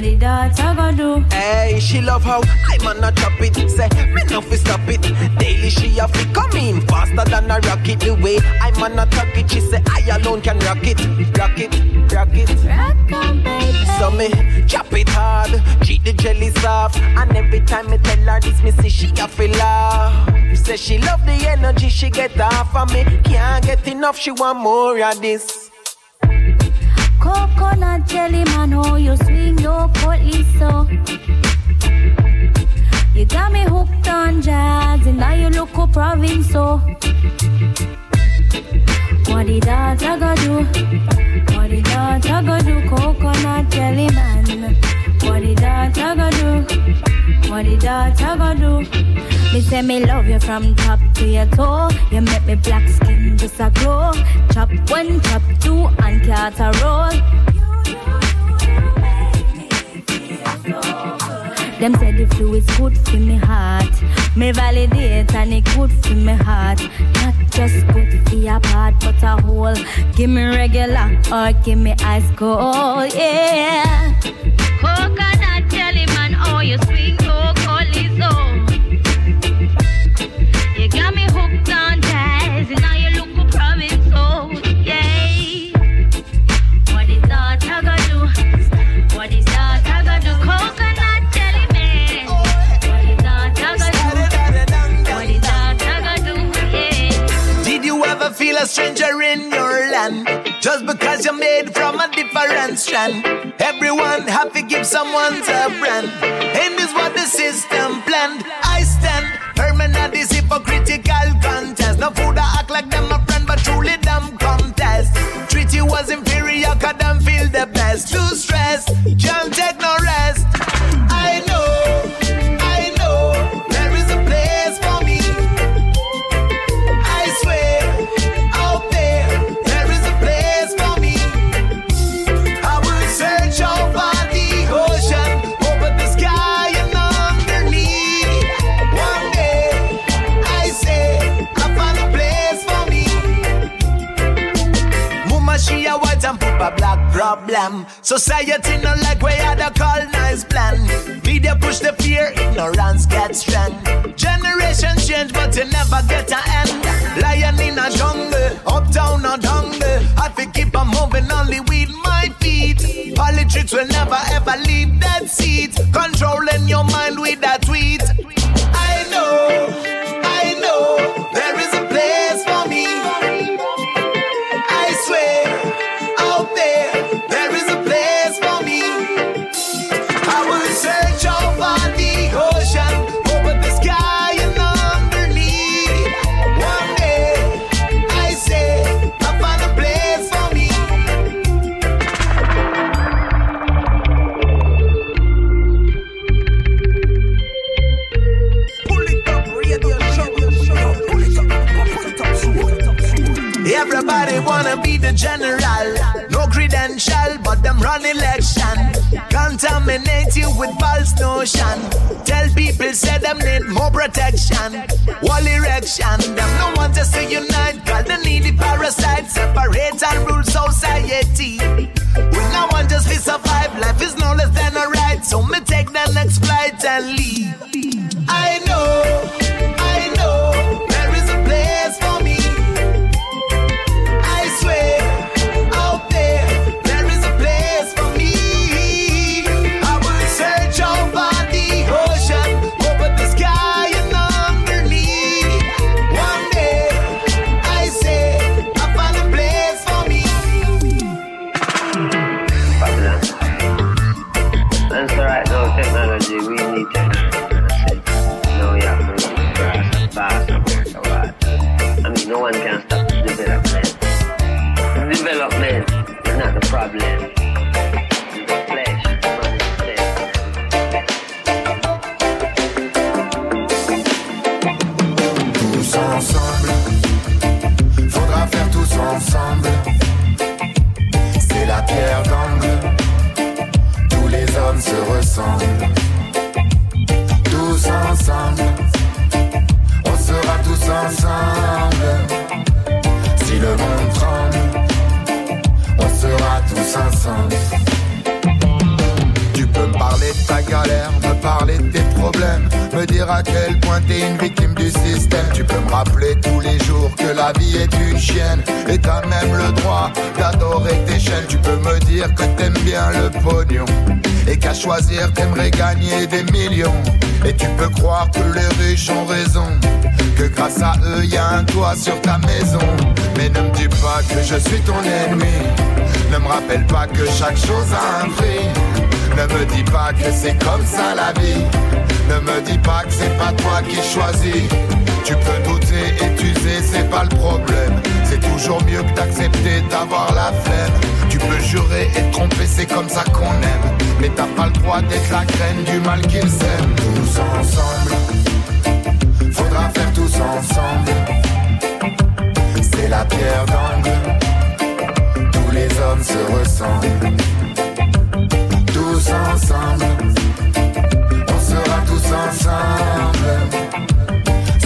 What I go do? Hey, she love how I man a chop it. Say me no fi stop it. Daily she a fi come in faster than a rocket. The way I man a talk it, she say I alone can rock it, rock it, rock it. Rock on, baby. So me chop it hard, cheat the jelly soft, and every time me tell her this, me see she a feel laugh. Say she love the energy she get off of me. Can't get enough, she want more of this. Coconut jelly man, oh you swing your coatly so. You got me hooked on jazz, and now you look province so. What did that I go do? What did I go do? Coconut jelly man. What did that I go do? What did I go do? Me say me love you from top to your toe. You make me black skin just a glow. Chop one, chop two, and cat a roll. Them say the flu is good for me heart. Me validate and it good for me heart. Not just good for your part, but a whole. Give me regular or give me ice cold, yeah. Coconut jelly man, oh you swing stranger in your land? Just because you're made from a different strand. Everyone have to give someone a brand. And this what the system planned. I stand firm in this hypocritical contest. No food I act like them a friend, but truly them contest. Treat you as inferior, cause them feel the best. Too stressed, can't Society no like we had a colonized plan. Media push the fear, ignorance gets strength. Generation change, but you never get an end. Lion in a jungle, uptown or jungle. I fi keep on moving only with my feet. Politics will never ever leave that seat. Controlling your mind with that general. No credential, but them run election. Contaminate you with false notion. Tell people say them need more protection. Wall erection. Them no want to see unite. Need the parasite. Separate and rule society. We no want just to survive. Life is no less than a right. So me take the next flight and leave. À quel point t'es une victime du système. Tu peux me rappeler tous les jours que la vie est une chienne et t'as même le droit d'adorer tes chaînes. Tu peux me dire que t'aimes bien le pognon et qu'à choisir t'aimerais gagner des millions. Et tu peux croire que les riches ont raison, que grâce à eux y a un toit sur ta maison. Mais ne me dis pas que je suis ton ennemi, ne me rappelle pas que chaque chose a un prix. Ne me dis pas que c'est comme ça la vie. Ne me dis pas que c'est pas toi qui choisis. Tu peux douter et t'user, c'est pas le problème. C'est toujours mieux que d'accepter d'avoir la flemme. Tu peux jurer et te tromper, c'est comme ça qu'on aime. Mais t'as pas le droit d'être la graine du mal qu'ils sèment. Tous ensemble, faudra faire tous ensemble. C'est la pierre d'angle. Tous les hommes se ressemblent tous ensemble. On sera tous ensemble.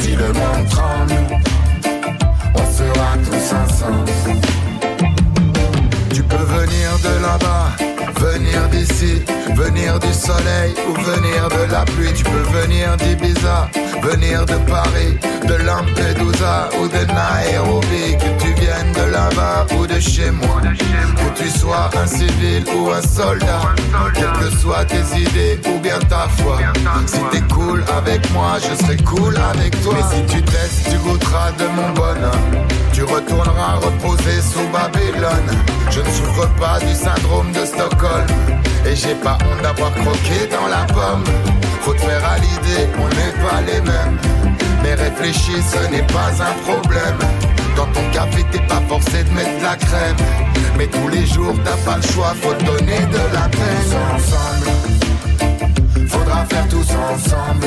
Si le monde tremble, on sera tous ensemble. Tu peux venir de là-bas, venir du soleil ou venir de la pluie. Tu peux venir d'Ibiza, venir de Paris, de Lampedusa ou de Nairobi. Que tu viennes de là-bas ou de chez moi. Que tu sois un civil ou un soldat. Quelles que soient tes idées ou bien ta foi. Si t'es cool avec moi, je serai cool avec toi. Mais si tu testes, tu goûteras de mon bonheur. Tu retourneras reposer sous Babylone. Je ne souffre pas du syndrome de Stockholm. Et j'ai pas honte d'avoir croqué dans la pomme. Faut te faire à l'idée, on n'est pas les mêmes. Mais réfléchis, ce n'est pas un problème. Dans ton café, t'es pas forcé de mettre la crème. Mais tous les jours, t'as pas le choix, faut te donner de la peine. Ensemble, faudra faire tous ensemble.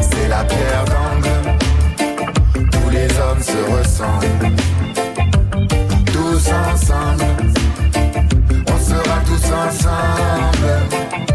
C'est la pierre d'angle. Tous les hommes se ressemblent. Tous ensemble, tous ensemble.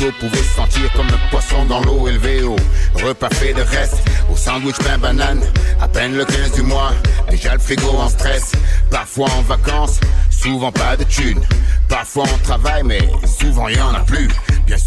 L'oiseau pouvait se sentir comme un poisson dans l'eau élevé au repas fait de reste, au sandwich pain banane, à peine le 15 du mois, déjà le frigo en stress, parfois en vacances, souvent pas de thunes, parfois on travaille mais souvent y en a plus.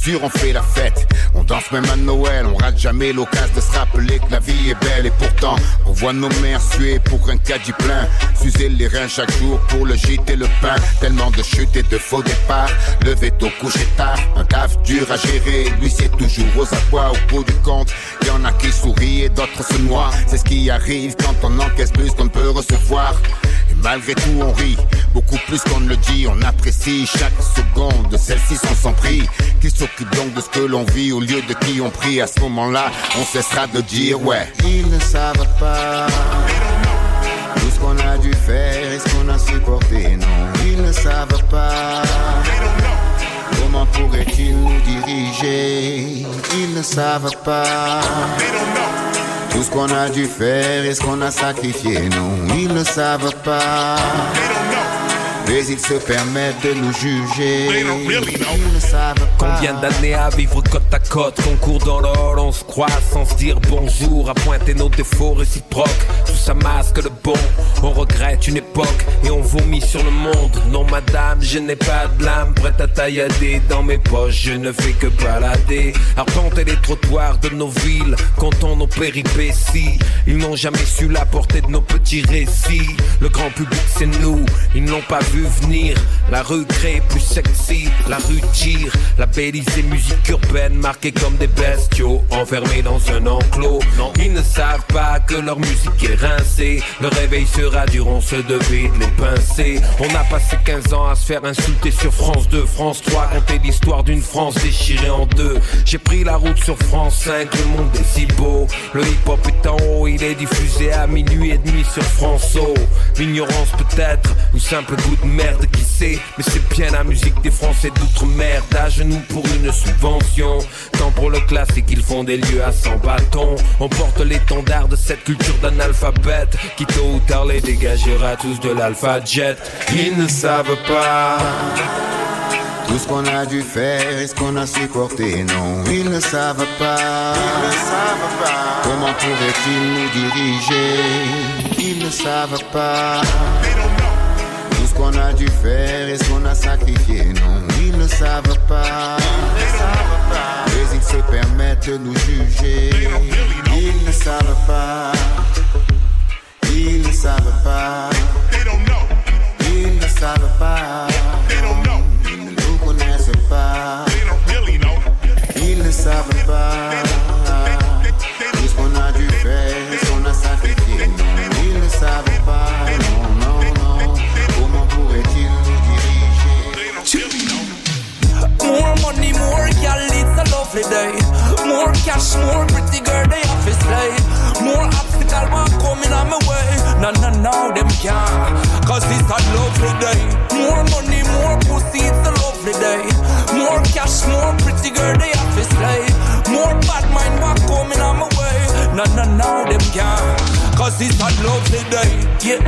Sûr, on fait la fête, on danse même à Noël, on rate jamais l'occasion de se rappeler que la vie est belle. Et pourtant, on voit nos mères suer pour un caddie plein, s'user les reins chaque jour pour le gîte et le pain, tellement de chutes et de faux départs, levé tôt, couché tard, un taf dur à gérer, lui c'est toujours aux abois au bout du compte, y en a qui sourient et d'autres se noient, c'est ce qui arrive quand on encaisse plus qu'on peut recevoir. Et malgré tout, on rit. Beaucoup plus qu'on ne le dit. On apprécie chaque seconde. De celle-ci sans prix. Qui s'occupe donc de ce que l'on vit au lieu de qui on prie. À ce moment-là, on cessera de dire ouais. Ils ne savent pas tout ce qu'on a dû faire et ce qu'on a supporté. Non, ils ne savent pas. Comment pourraient-ils nous diriger Ils ne savent pas. Tout ce qu'on a dû faire et ce qu'on a sacrifié, non, ils ne savent pas. Mais ils se permettent de nous juger. Combien d'années à vivre côte à côte, qu'on court dans l'or, on se croit sans se dire bonjour, à pointer nos défauts réciproques. Tout ça masque le on regrette une époque et on vomit sur le monde. Non madame, je n'ai pas de blâme, prête à taillader dans mes poches, je ne fais que balader. Arpenter les trottoirs de nos villes, comptons nos péripéties. Ils n'ont jamais su la portée de nos petits récits. Le grand public c'est nous, ils n'ont pas vu venir. La rue crée plus sexy, la rue tire. Labellisée musique urbaine, marquée comme des bestiaux, enfermés dans un enclos. Non, ils ne savent pas que leur musique est rincée. Réveil sera dur, on se devait de les pincer. On a passé 15 ans à se faire insulter sur France 2, France 3, compter l'histoire d'une France déchirée en deux. J'ai pris la route sur France 5, le monde est si beau. Le hip-hop est en haut, il est diffusé à minuit et demi sur France O. L'ignorance peut-être, ou simple goût de merde, qui sait? Mais c'est bien la musique des Français d'outre-mer, à genoux pour une subvention. Tant pour le classique, ils font des lieux à 100 bâtons. On porte l'étendard de cette culture d'analphabète, qui ou tard les dégagera tous de l'alpha jet. Ils ne savent pas. Tout ce qu'on a dû faire et ce qu'on a supporté, non, ils ne savent pas. Ils ne savent pas. Comment pourraient-ils nous diriger? Ils ne savent pas. Tout ce qu'on a dû faire et ce qu'on a sacrifié, non, ils ne savent pas. Mais ils se permettent de nous juger. Ils ne savent pas. A sacrifié, ne pas. Non, non, non. Comment nous diriger? More money, more gal, it's a lovely day. More cash, more pretty girl, they have to slay. One coming on my way. No, no, no, them can't. Cause it's a lovely day. More money, more pussy, it's a lovely day. More cash, more pretty girl, they have to slay. More bad mind, one coming on my way. No, no, no, them can't. Cause it's a lovely day. Yeah,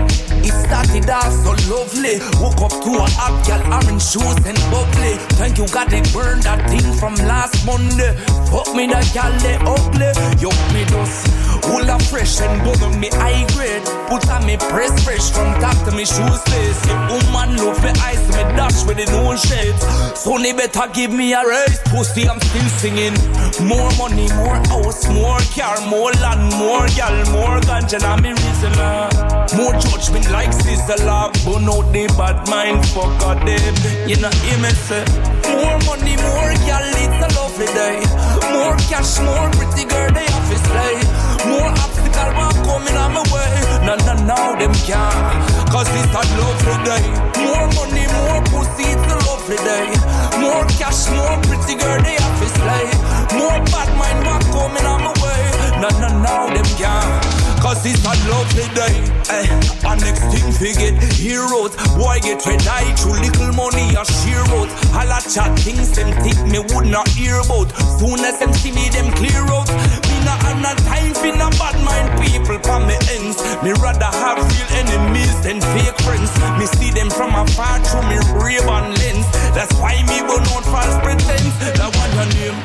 it started off so lovely. Woke up to a hot girl, orange shoes and bubbly. Thank you, God, they burned that thing from last Monday. Fuck me, that girl, they ugly. Yup, me dust. Full of fresh and bother me high grade. Put on me press fresh from top to me shoes lace. Woman love me eyes, me dash with the new shades. Sonny better give me a raise. Pussy, I'm still singing. More money, more house, more car, more land, more gal, more ganja, and me reason. uh. More judgment like sister love. Burn out the bad mind, fuck a them. You know, hear me say. More money, more gal, it's a lovely day. More cash, more pretty girl, they to slay. More obstacle, one coming on my way. No, no, no, them can't. Cause it's a lovely day. More money, more pussy, it's a lovely day. More cash, more pretty girl, they have to slay. More bad mind, one coming on my way. No, no, no, them can't. Cause it's a lovely day. Eh, a next thing we get heroes. Boy get red eye through little money a sheer. All a chat things them think me would not hear about. Soon as them see me, them clear out. Me not have no time for no bad mind people for me ends. Me rather have real enemies than fake friends. Me see them from afar through me Ray-Ban lens. That's why me burn out false pretense. That one your name.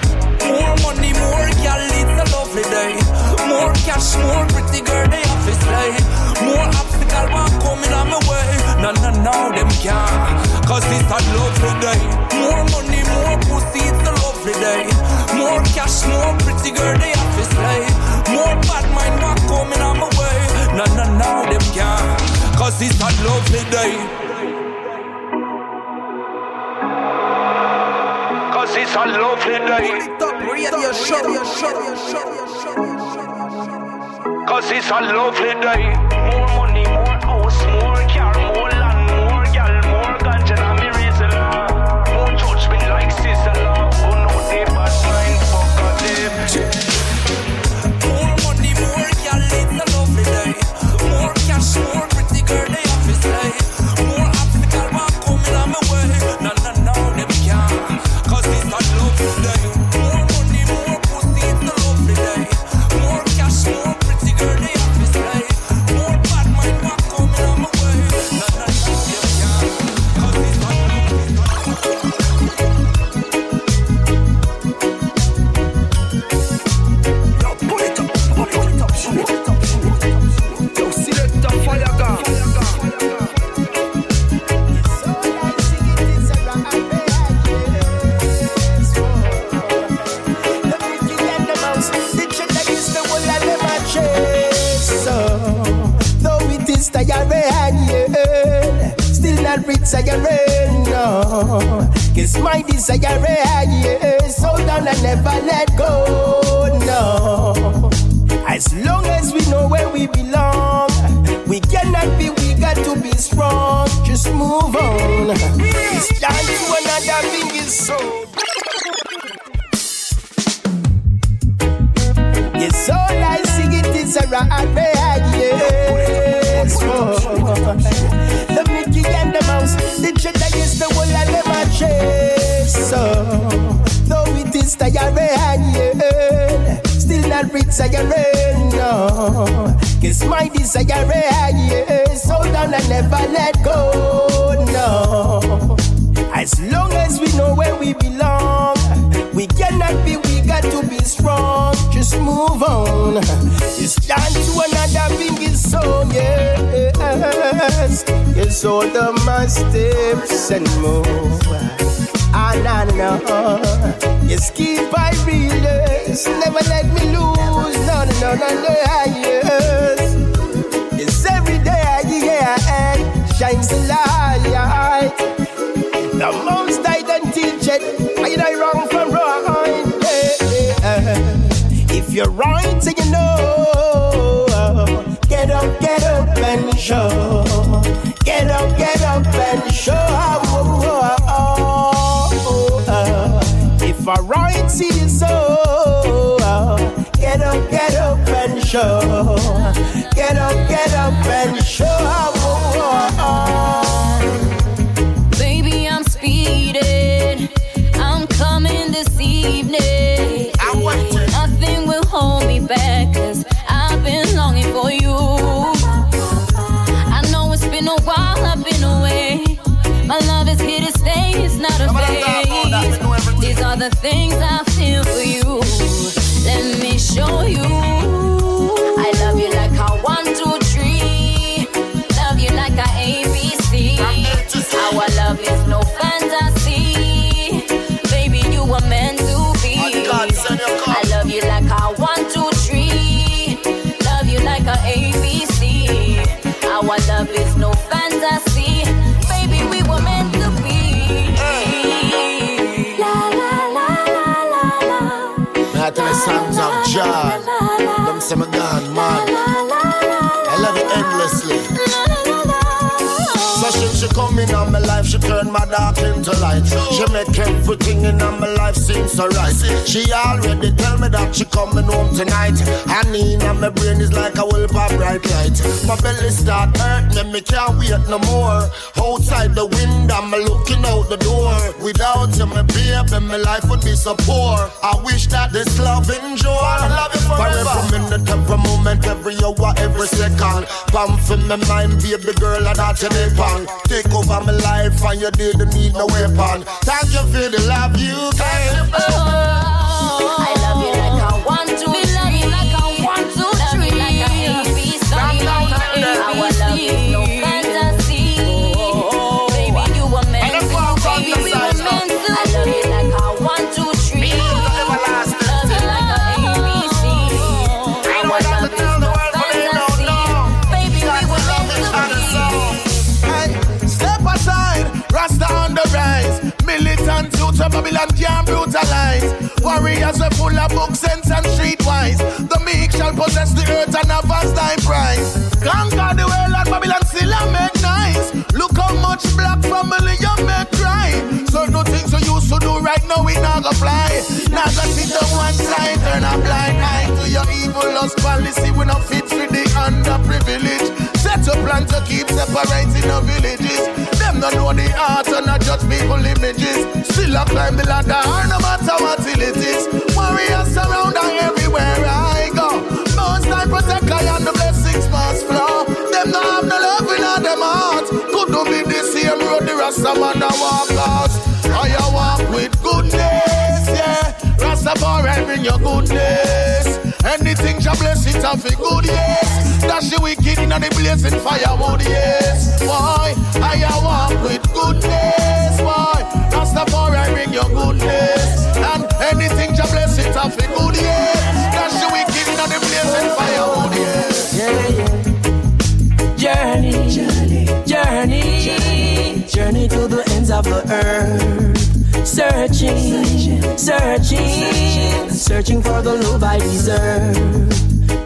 More money, more gal, it's a lovely day. More cash, more pretty girl, they have to slay. More obstacle, one coming on my way. No, no, no, them can't. Cause it's a lovely day. More money, more pussy, it's a day. More cash, more pretty girl, they have to slay. More bad mind, one coming on my way. No, no, no, them can't. Cause it's a lovely day. Cause it's a lovely day. Cause it's a lovely day. More money, more house, more car, more no. Cause my desire, yes, hold on and never let go, no. As long as we know where we belong, we cannot be, we got to be strong. Just move on. It's time to another thing is so. Yes, all I sing it is a rock yes. The is the one I never chase. So, though it is tiring, yeah, still not retiring, no. Cause my desire, yes, hold on and never let go, no. As long as we know where we belong, we cannot be, we got to be strong. Just move on. It's time to another big song, Yes, hold on my steps and move. And I know. Yes, keep I realist. Never let me lose. No, no, no, no, no, yes. Yes, every day, yeah, shines the light. The most I don't teach it, I I wrong from right. Yeah. If you're right, so you know. Get up, get up and show. Get up, get up and show. Uh, if I right, see you so. Uh, get up, get up and show. Get up, get up and show. Baby, I'm speeding. I'm coming this evening. Nothing will hold me back, cause I've been longing for you. Is here to stay, it's not a phase. These are the things I feel for you. Let me show you. John. Them say me gone mad. Come in on my life, she turn my dark into light. She make everything in on my life seem so right. She already tell me that she coming home tonight. Honey, in my brain is like a well pop bright light. My belly start hurting, me can't wait no more. Outside the window, I'm looking out the door. Without you, my baby, my life would be so poor. I wish that this love endure. I love you forever. For every minute, every moment, every hour, every second. Pump for my mind, baby girl, and that's your depend. Take over my life, and you didn't need no weapon. Thank you for the love you gave. Oh. Fly. Now go sit down one side, turn a blind eye to your evil lust policy. We not fit for the underprivileged. Set a plan to keep separating the villages. Them don't know the art and not judge people images. Still I climb the ladder, no matter what it is. Warriors surround everywhere I go. Most time protect I and the blessings must flow. Them no have no love in all them hearts. Could do be the same road the Rasta man a walk out. I walk with goodness. Rastafari bring your goodness. Anything you bless it off a good, yes. Dash the wicked in the blazing firewood, oh, yes. Why? I walk with goodness, why? Rastafari bring your goodness. And anything you bless it off a good, yes. Dash the wicked in the blazing firewood, oh, yes. Journey, journey, journey, journey Searching, searching, searching for the love I deserve.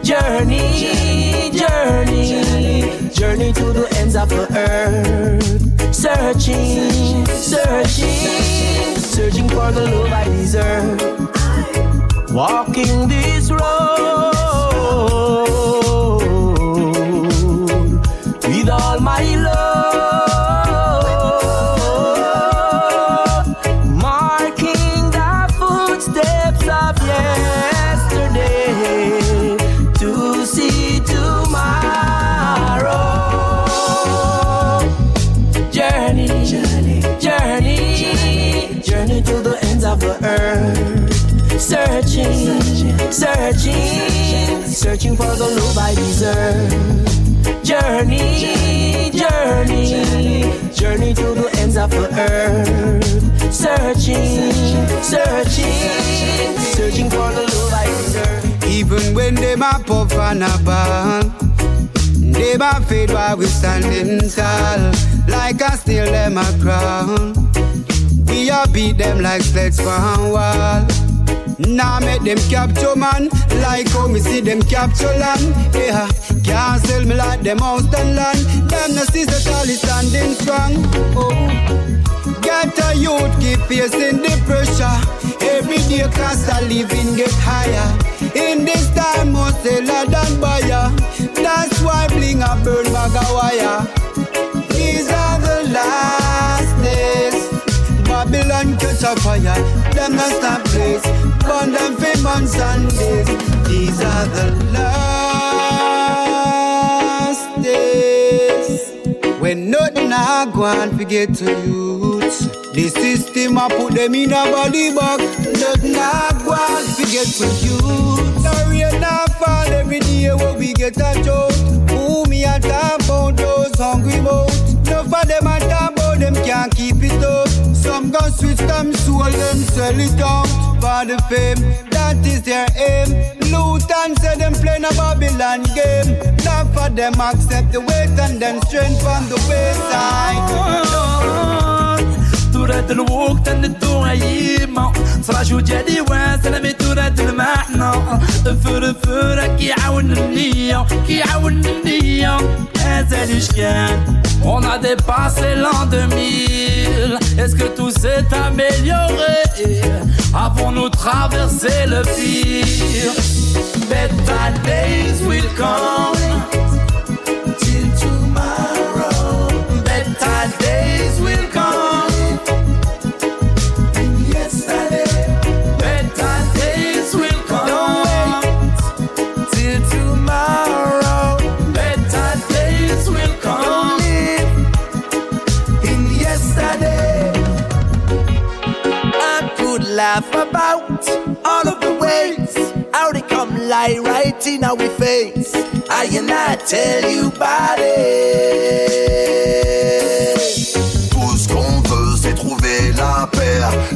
Journey, journey, journey to the ends of the earth. Searching, searching, searching for the love I deserve. Walking this road Searching, searching, for the love I deserve. Journey, journey, journey to the ends of the earth. Searching, searching, searching for the love I deserve. Even when them a puff and a ball, them a fade while we standing tall. Like a steal them a crown. We a beat them like sleds for a wall. Now make them capture man, like how me see them capture land. Yeah, can't sell me like them house and land. Them no all is standing strong. Oh, get a youth keep facing the pressure. Every day cost of living get higher. In this time, most seller than buyer. That's why bling a burn bag of wire. These are the last days. Babylon catch a fire, them not stop place. Burn them for months and days. These are the last days. When nothing I go and forget to youths. The system I put them in a body bag. Nothing I go and forget to. The rain I fall every day where we get a jolt. Who me a talk about those hungry mouth. No for them a talk them can't keep it up. Some gon' switch them soul them sell it out for the fame. That is their aim. Loot and say them playing a Babylon game. Not for them accept the weight and then strength from the wayside. Oh, oh, oh, تورة الوقت الدنيا يما صراجو جدي واسلم تورة المعنى فر فرك يعاون النية يعاون النية هذا الاشكال On a dépassé l'an 2000 Est-ce que tout s'est amélioré Avons-nous traversé le pire Better days will come Laugh about all of the ways how they come lie right in our face. I and I tell you about it.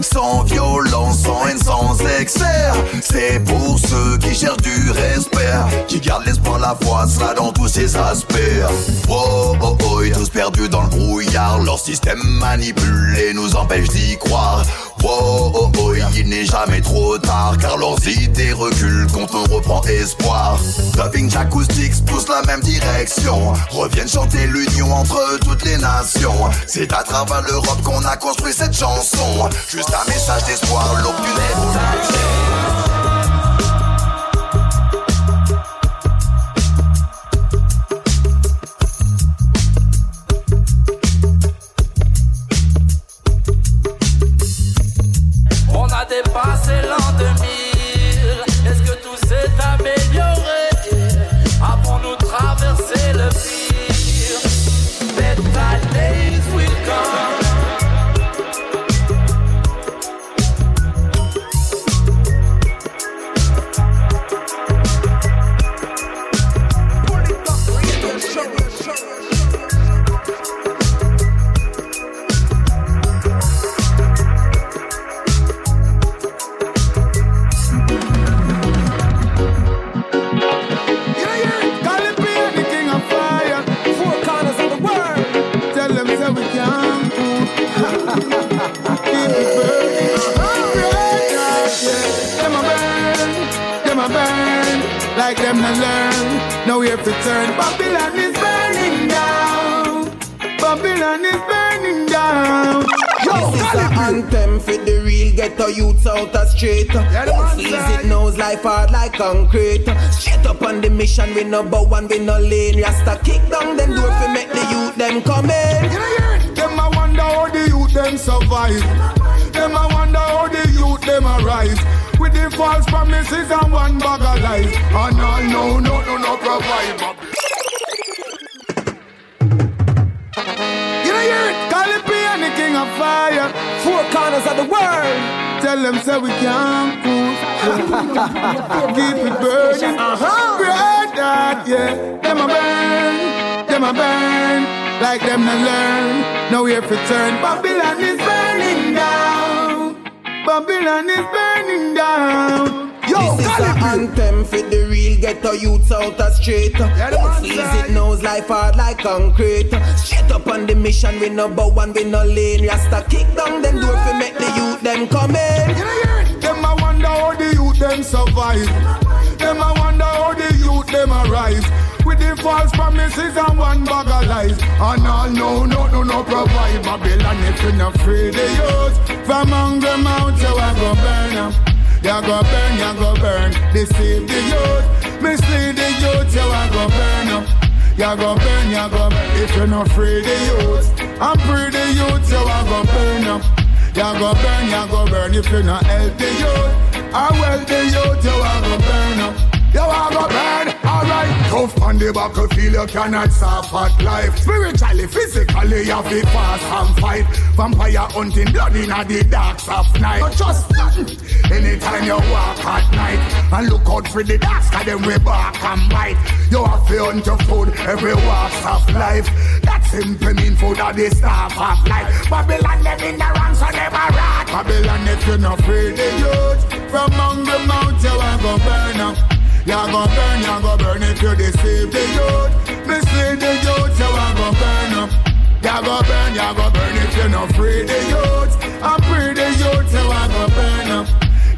Sans violence, sans haine, sans excès. C'est pour ceux qui cherchent du respect. Qui gardent l'espoir, la foi, cela dans tous ses aspects. Oh oh oh, tous perdus dans le brouillard. Leur système manipulé nous empêche d'y croire. Oh oh oh, il n'est jamais trop tard. Car leurs idées reculent quand on reprend espoir. Dubbing acoustics pousse la même direction. Reviennent chanter l'union entre toutes les nations. C'est à travers l'Europe qu'on a construit cette chanson. Juste un message d'espoir, l'aube ghetto youths out the street. Who feels it knows life hard like concrete. Straight up on the mission, we no bow and we no lane. Rasta kick down them door fi make the youth them come in. Them a wonder how the youth them survive. Them a wonder how the youth them arise. With the false promises and one bag of lies. And all no, no, no, no provide. P the king of fire. Four corners of the world. Tell them say we can't cool. Keep it burning. Uh-huh. Great that, yeah. Them a burn. Them a burn. Like them to learn. Now we have to turn. Babylon is burning down. Babylon is burning down. Yo, this is call an it anthem for the real ghetto youths out the street. Who feels it knows life hard like concrete. Straight up on the mission, we no bow and we no lane. Rasta kick down them door fi make the youth them come in. Them a wonder how the youth them survive. Them a wonder how the youth them arise. With the false promises and one bag of lies. And all no, no, no, no provide. Babylon if you not free the youth. From hunger mount you a go burn 'em. You go burn, you go burn. Deceive the youth. Mislead the youth, you a go burn up. You go burn, you go burn. If you not free the youth, I'm free the youth, you a go burn up. You go burn, you go burn if you not help the youth. I well the youth, you a go burn up. You a go burn, alright. Tough on the battlefield, you cannot suffer life. Spiritually, physically, you be fast and fight. Vampire hunting, blood in the darks of night. But just nothing. Anytime you walk at night and look out for the darks, cause them we bark and bite. You have to hunt your food every walks of life. That simply mean food are the staff of life. Babylon, them in the ranks, so a rat. Babylon, if you not free the youth from among the mount, you a go burn up. You a go burn, you a go burn if you deceive the youth. Mislead the youth, you a go burn up. You a go burn, you a go burn if you not free the youth. And free the youth, you a go burn up.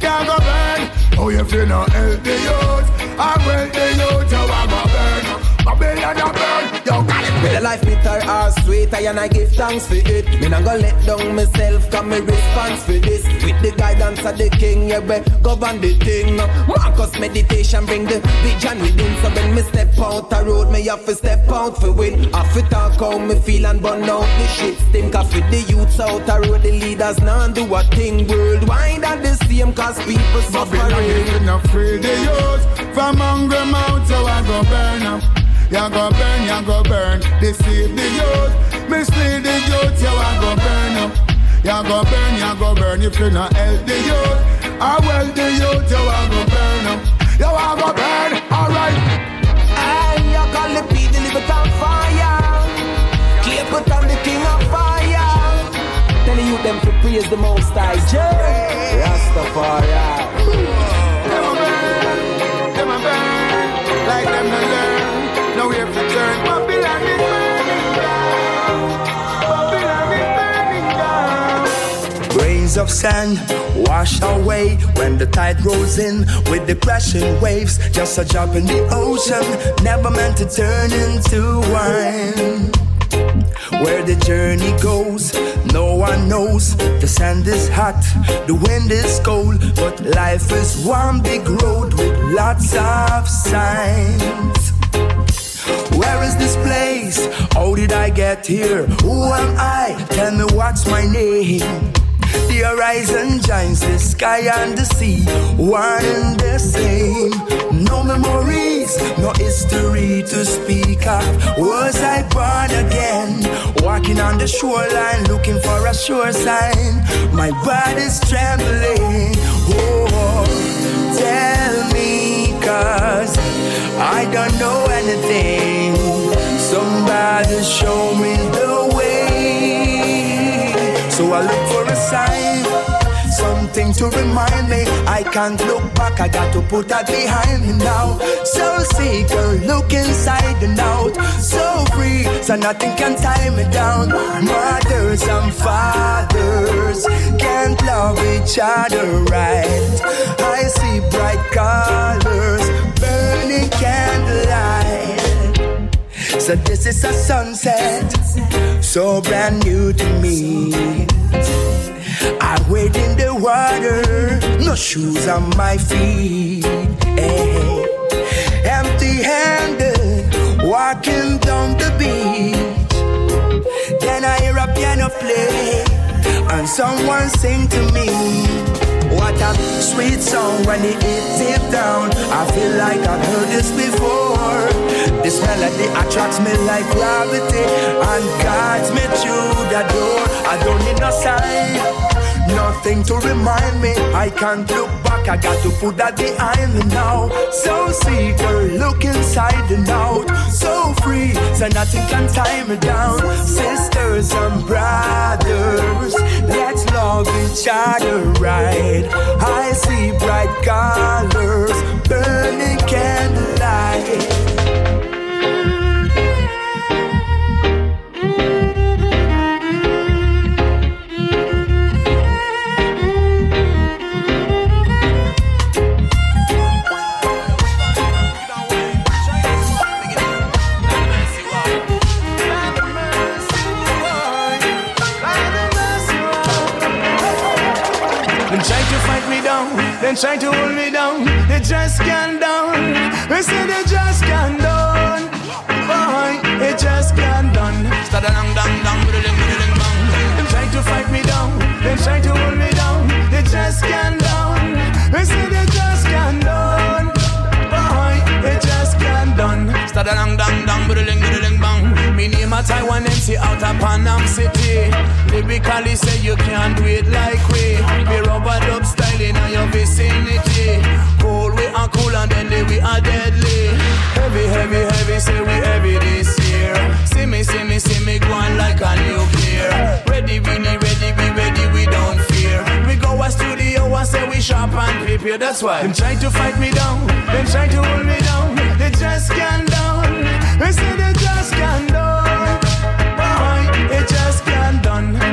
You a go burn. Oh, if you not help the youth, I will the youth, you a go burn up. Babylon a burn, yo, call it With the life bitter or sweet, I and I give thanks for it. Me not gonna let down myself, come me response for this. With the guidance of the king, yeah, we govern the thing. Now. Marcus meditation bring the vision within. So when me step out the road, me have to step out for win. Have to talk how me feel and burn out the shit stink. Cause with the youths out the road, the leaders now do a thing worldwide and the same cause people suffering. you not free the youth from hunger mount, you a go burn up. You go burn, you go burn. Deceive the youth, mislead the youth, you a go burn up. You go burn, you go burn. If you not help the youth, I well the youth, you a go burn up. You a go burn, alright. Hey, you call the P, deliver on fire. Keep it on the king of fire. Telling you them to praise the most high. Jah. Rastafari. Them a burn, them a burn. Like them to learn. Now we have to turn. Babylon is burning down. Babylon is burning down. Grains of sand wash away when the tide rolls in with the crashing waves. Just a drop in the ocean, never meant to turn into wine. Where the journey goes, no one knows. The sand is hot, the wind is cold, but life is one big road with lots of signs. Where is this place? How did I get here? Who am I? Tell me what's my name. The horizon joins the sky and the sea, one and the same. No memories, no history to speak of. Was I born again? Walking on the shoreline, looking for a sure sign. My body's trembling. Oh, tell me, cause I don't know anything. Somebody show me the way. So I look for a sign, something to remind me. I can't look back, I got to put that behind me now. So seeker, look inside and out. So free, so nothing can tie me down. Mothers and fathers can't love each other right. I see bright colors, burning candlelight. So this is a sunset, so brand new to me. I wade in the water, no shoes on my feet. Eh. Hey. Empty handed, walking down the beach. Then I hear a piano play, and someone sing to me. What a sweet song when it hits it down. I feel like I've heard this before. This melody attracts me like gravity and guides me through the door. I don't need no sign. Nothing to remind me, I can't look back. I got to put that behind me now. So seeker, look inside and out. So free, so nothing can tie me down. Sisters and brothers, let's love each other right. I see bright colors, burning candlelight. Down, then try to hold me down. They just can't down. They say they just can't down. Boy, it just can't done. Stada dang dang dang, biddling biddling bang. Them try to fight me down, then try to hold me down. They just can't down. They say they just can't down. Boy, it just can't down. done. Stada dang dang dang, biddling biddling bang. Me name a Taiwan MC out of Panam City. Lyrically say you can't do it like we. We rubber dub styling in your vicinity. Cool, we are cool and deadly we are deadly. Heavy, heavy, heavy, say we heavy this year. See me, see me, see me going like a nuclear. Ready, really ready, we ready, we don't fear. We go a studio and say we sharp and prepare. That's why them try to fight me down, them try to hold me down. They just can't down. They say they just can't down.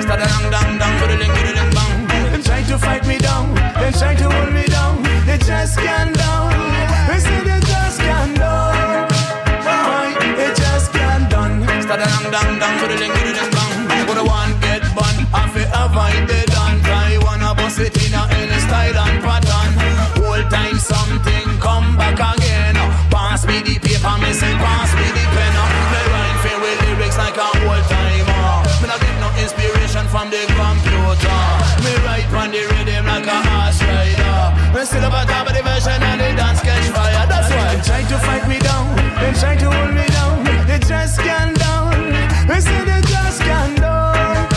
Done. Stada dang dang dang, biddling biddling bang. Them try to fight me down, them try to hold me down. They just can't down. They say they just can't down. Boy, it just can't done. Stada dang dang dang, biddling biddling bang. What I want get bun, I feel avoid the done. Try wanna bust it in a any style and pattern. Whole time something come back again. Pass me the paper, me say pass me from the computer. Me write on the rhythm like a horse rider. Me still up on top of the version and they dance catch fire. That's why they try to fight me down. They try to hold me down. They just can't down. They say they just can't down.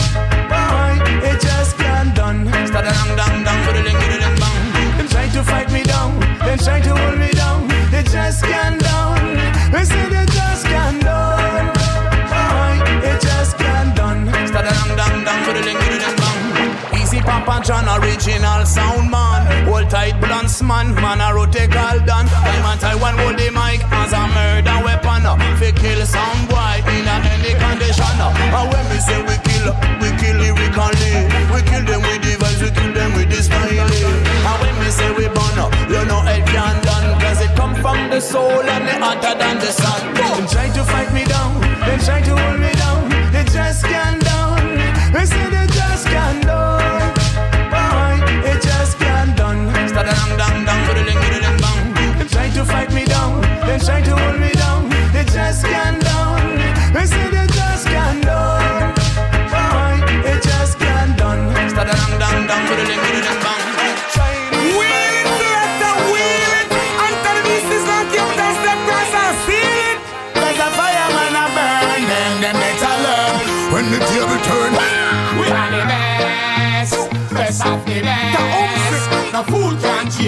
Boy, it just can't done. Stada dang dang dang, biddling biddling bang. Them try to fight me down. Them try to hold me down. They just can't down. They say John, original sound man. Hold tight blunts man, man a rotate all done. And Taiwan hold the mic as a murder weapon. Fi kill some boy in any condition. And when we say we kill, we kill lyrically. We kill them with the we kill them with the style. And when we say we burn, you know it can done. Cause it come from the soul and it hotter than the sun. Them try to fight me down, them try to hold me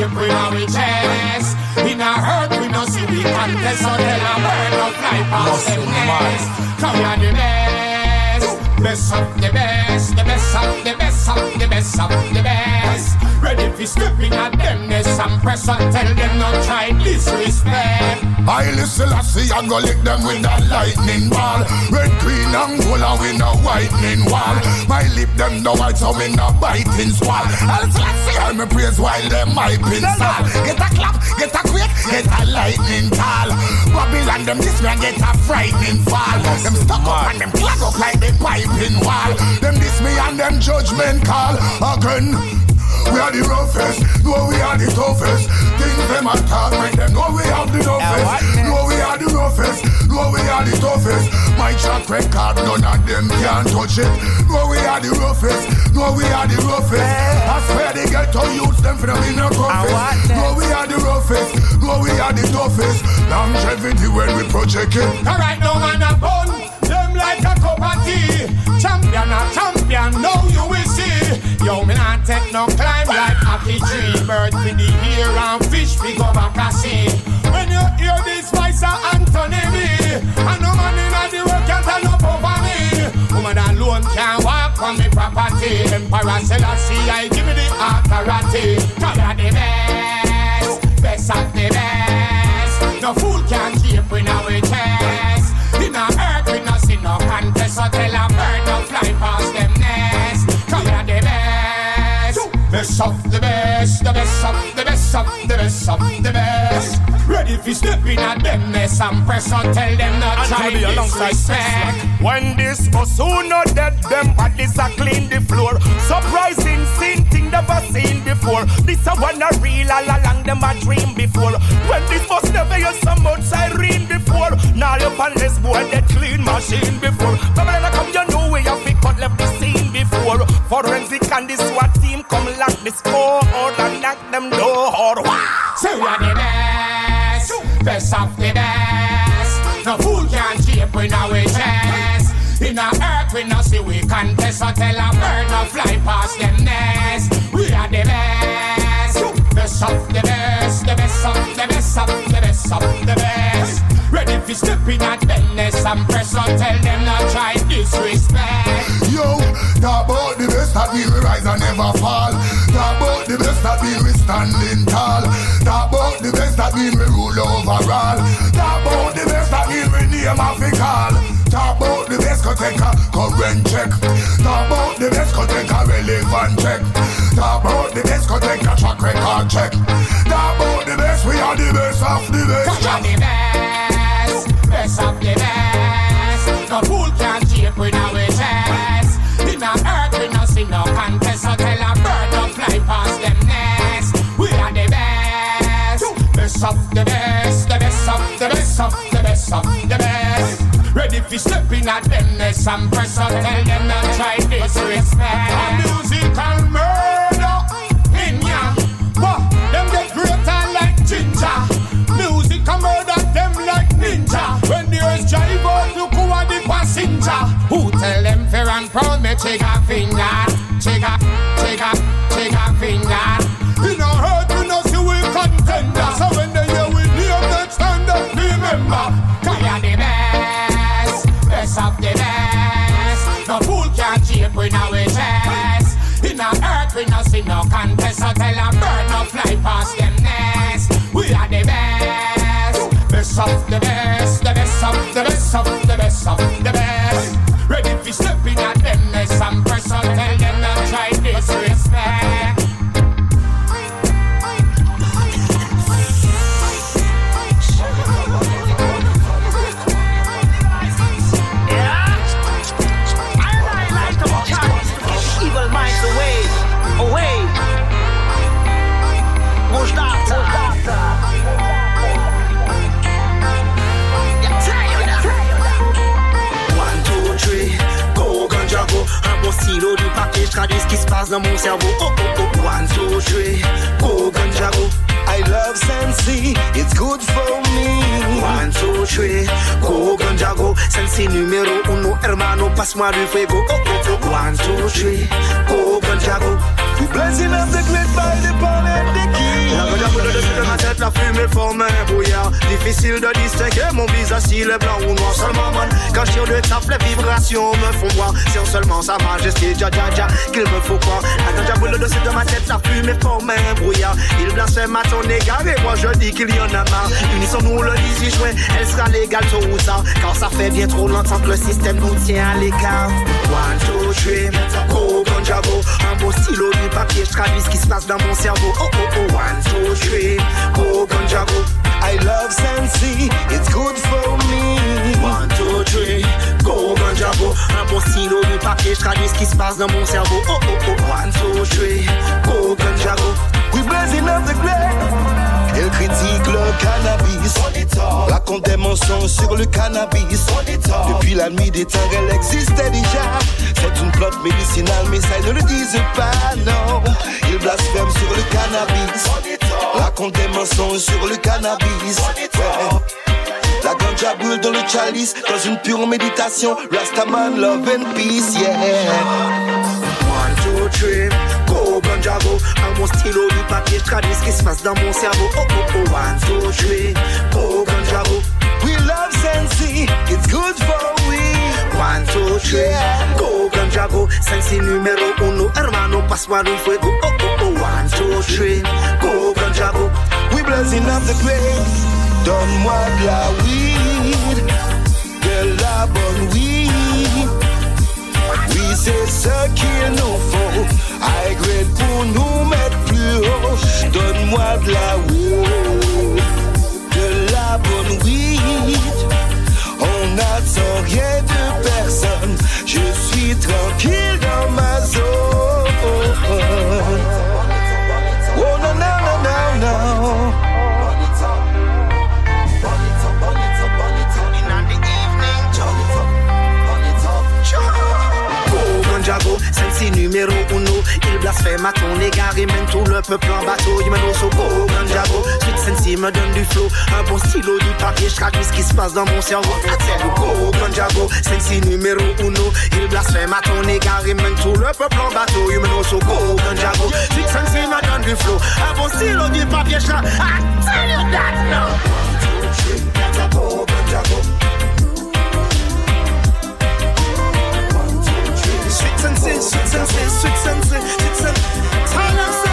cheap we know we chest. In a hurt we no see we contest, so tell a bird no fly past them nest. Come we are the best, best of the best, the best of the best of the best of the best. Ready for stepping at them nest and press and tell them not try disrespect. I listen, I see, I go lick them with that lightning ball. Red, green, and gold, and we no whitening wall. My lip, them no white, so me no biting swall. I'll see, I me praise while them my sal. Get a clap, get a quick, get a lightning tall. Babylon, them this man get a frightening fall. Them stuck up and them plug up like the piping wall. Them this me and them judgment call again. We are the roughest, no we are the toughest. Things them attack, make them know we have the toughest. No we are the roughest, no we are the toughest. My track record, none of them can touch it. No we are the roughest, no we are the roughest. I swear they get to use them for them in the toughest. No we are the roughest, no we are the toughest. Longevity when we project it. Alright, no man a bun, them like a cup of tea. Champion a champion, now you will see. Yo, me not take no climb like happy tree. Bird for the ear and fish we go back a sea. When you hear this voice of Anthony B, and no man in the world can turn up over me. Woman alone can't walk on me property. Emperor Selassie, I give me the authority. Cause you're the best, best of the best. No fool can keep in our chest. In a earth we no see no contest. So tell best, best of the best, the best of the best of the best of the best. Ready for step in at them mess and press on tell them not try to be alongside disrespect. When this who not dead, them bodies are clean the floor. Surprising scene, thing never seen before. This a one a real all along them a dream before. When this bus never hear so much siren before. Now you pan this boy that clean machine before. Babylon a come, you know where you fit cut left the scene before. Forensic and the SWAT team come lock the score and knock them door. Say we are the best, best of the best. No fool can shape in our chest. In a earth we no see we contest. So tell a bird no fly past them nest. We are the best, best of the best, the best of the best of the best of the best. Ready for stepping at nest and press on tell them not try disrespect. Talk about the best that we will rise and never fall. Talk about the best that we will standing tall. Talk about the best that we will rule overall. Talk about the best that we will name of it call. Talk about the best could take a current check. Talk about the best could take a relevant check. Talk about the best could take a track record check. Talk about the best, we are the best of the best. Cause you're the best, best of the best. No fool can shape in our So tell a bird no fly past them nest. We are the best, best of the best, the best of the best of the best of the best. Ready for stepping at them nest and press on tell them not try disrespect. A musical murder in ya. What? Them get greater like ginger. Music a murder them like ninja. When the earth drive out, look who are the passenger. Who tell them fair and proud me check a finger, check a, check a, check a finger. Know hurt, you know see we contender. So when they hear we name time, they remember. Cause you're the best, best of the best. No fool can shape in our chest. In a earth we no see no contest. So tell a bird no fly past them nest. We are the best, best of the best, the best of the best of the best of the best. Traduis ce qui se passe dans mon cerveau. Oh oh oh. I love Sensi, it's good for me. Go ganja. Sensi numero uno, hermano, passe-moi du fuego. Oh oh oh. Blessing up the great by the and the key. La boule dessus de ma tête, la fumée forme un brouillard. Difficile de distinguer mon visage s'il est blanc ou noir. Seulement, quand je tire de taf, les vibrations me font voir. C'est seulement sa majesté, dja dja qu'il me faut croire. La ganja boule dessus de ma tête, la fumée forme un brouillard. Il blasphème à ton égard et moi je dis qu'il y en a marre. Unissons-nous le 18 juin, elle sera légale tôt ou tard. Car ça fait bien trop longtemps que le système nous tient à l'écart. One, two, three, go, ganja go. Un beau stylo, du papier, je traduis ce qui se passe dans mon cerveau. Oh, oh, oh, one, two, three, go, ganja go. I love Sensi, it's good for me. One, two, three, go, ganja go. Un beau stylo, du papier, je traduis ce qui se passe dans mon cerveau. Oh, oh, oh, one, two, three, go, ganja go. We blazing up the grave. Elle critique le cannabis. Raconte des mensonges sur le cannabis. Depuis la nuit des temps, elle existait déjà. C'est une plante médicinale, mais ça ils ne le disent pas, non. Il blasphème sur le cannabis. Raconte des mensonges sur le cannabis. La ganja brûle dans le chalice, dans une pure méditation. Rastaman, love and peace, yeah. One, two, three, go ganja go. Un bon stylo, du papier, je traduis ce qui se passe dans mon cerveau. Oh oh oh, one, two, three, go ganja go. We love Sensi, it's good for we. One, two, three, go ganja go. Sensi numéro uno, hermano, pasua un fuego. Oh oh oh, one, two, three, go ganja go. We blessing up the grave. Donne-moi de la weed, de la bonne weed. Oui, c'est ce qu'il nous faut. Grade pour nous mettre plus haut. Donne-moi de la weed, de la bonne weed. On n'attend rien de personne. Je suis tranquille Il blasphème à ton égard et tout le peuple en bateau. Il mène au me donne du flow. Un bon stylo, du papier, je traduis ce qui se passe dans mon cerveau. Ganjago, celle-ci numéro uno. Il blasphème à ton égard et mène tout le peuple en bateau. Il au celle-ci me donne du flow. Un bon stylo, du papier, je. I tell you that. Sweet sensei, sweet sensei, sweet sensei, sweet us We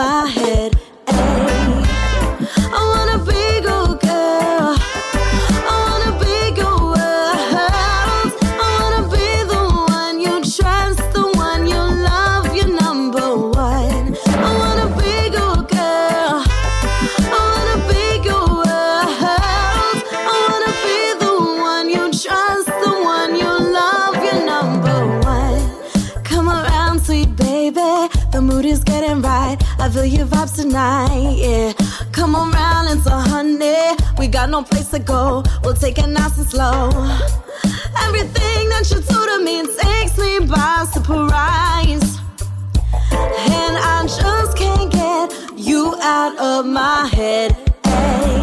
my no place to go. We'll take it nice and slow. Everything that you do to me takes me by surprise. And I just can't get you out of my head. Ay.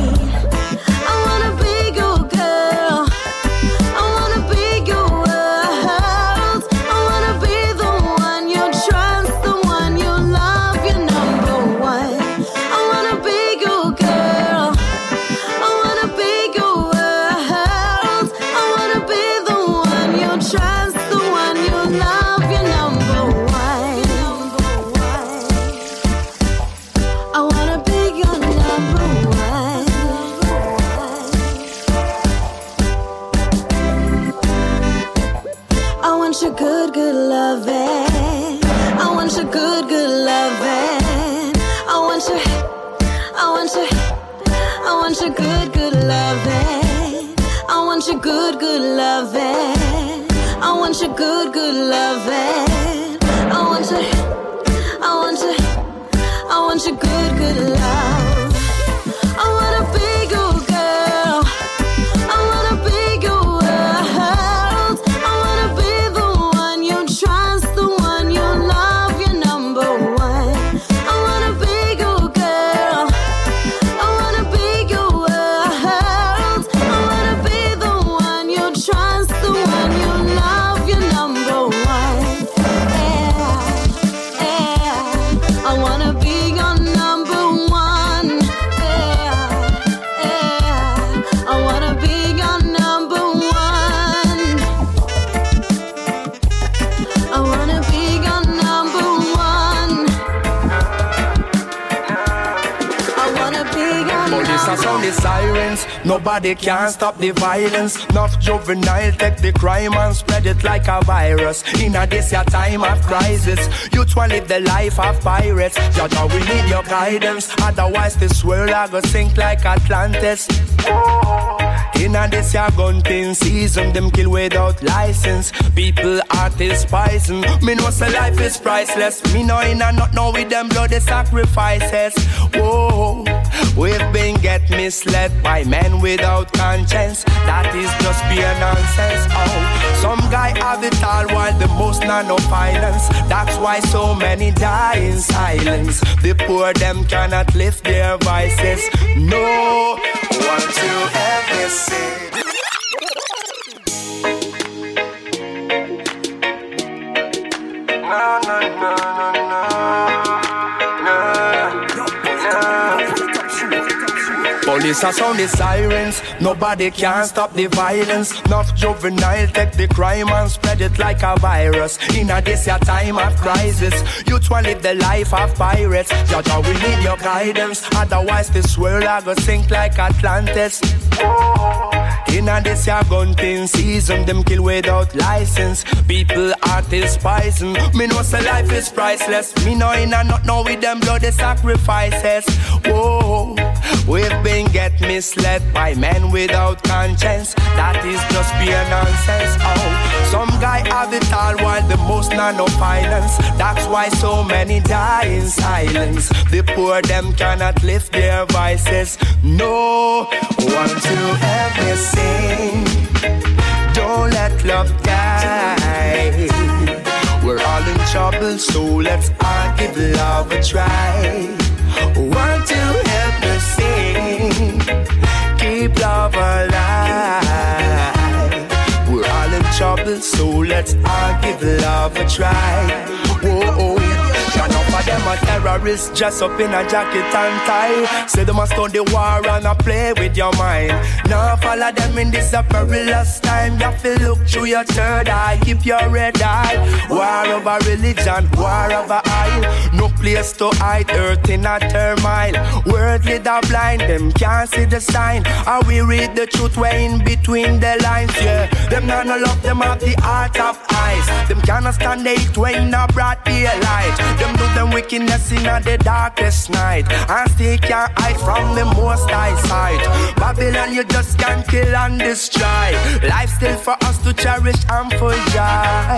Nobody can stop the violence. Enough juvenile take the crime and spread it like a virus. In a this your time of crisis, youth want live the life of pirates. Judge, we need your guidance. Otherwise, this world I go sink like Atlantis. In a this your gunting season, them kill without license. People, artists, poison. Me know say life is priceless. Me know in a not know with them bloody sacrifices. Whoa, we've been get misled by men without conscience. That is just pure nonsense. Oh, some guy have it all while the most none no violence. That's why so many die in silence. The poor them cannot lift their voices. No, want to ever say. No, no, no, Police are sound the sirens. Nobody can stop the violence. Enough juvenile take the crime and spread it like a virus. In a this your time of crisis, youth want live the life of pirates. Judge, we need your guidance. Otherwise, this world I go sink like Atlantis. In a this your gunting season, them kill without license. People, artists, poison. Me know say life is priceless. Me know in a not know with them bloody sacrifices. Whoa, we've been get misled by men without conscience. That is just pure nonsense. Oh, some guy have it all while the most none no violence. That's why so many die in silence. The poor them cannot lift their voices. No, one to me sing. Don't let love die. We're all in trouble, so let's all give love a try. Me sing. Keep love alive. We're all in trouble, so let's all give love a try. Whoa, them a terrorists dress up in a jacket and tie. Say they must start the war and a play with your mind. Now follow them in this a perilous time. You to look through your third eye, keep your red eye. War of over religion, war of over eye. No place to hide, earth in a turmoil. Worldly the blind, them can't see the sign. How we read the truth, way in between the lines, yeah. Them not no love, them have the heart of eyes. Them cannot stand the heat when a broad daylight. Them do them wickedness in the darkest night. And still can't hide from the most high sight. Babylon, you just can't kill and destroy. Life still for us to cherish and full joy.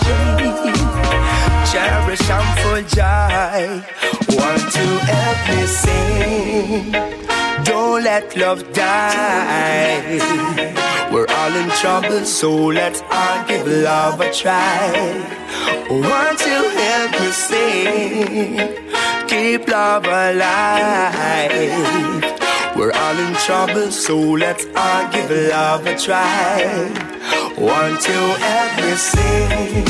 Cherish and full joy. Want to help me sing. Don't let love die. We're all in trouble, so let's all give love a try. Want to help me sing. Keep love alive. We're all in trouble, so let's all give love a try. Want to help me sing.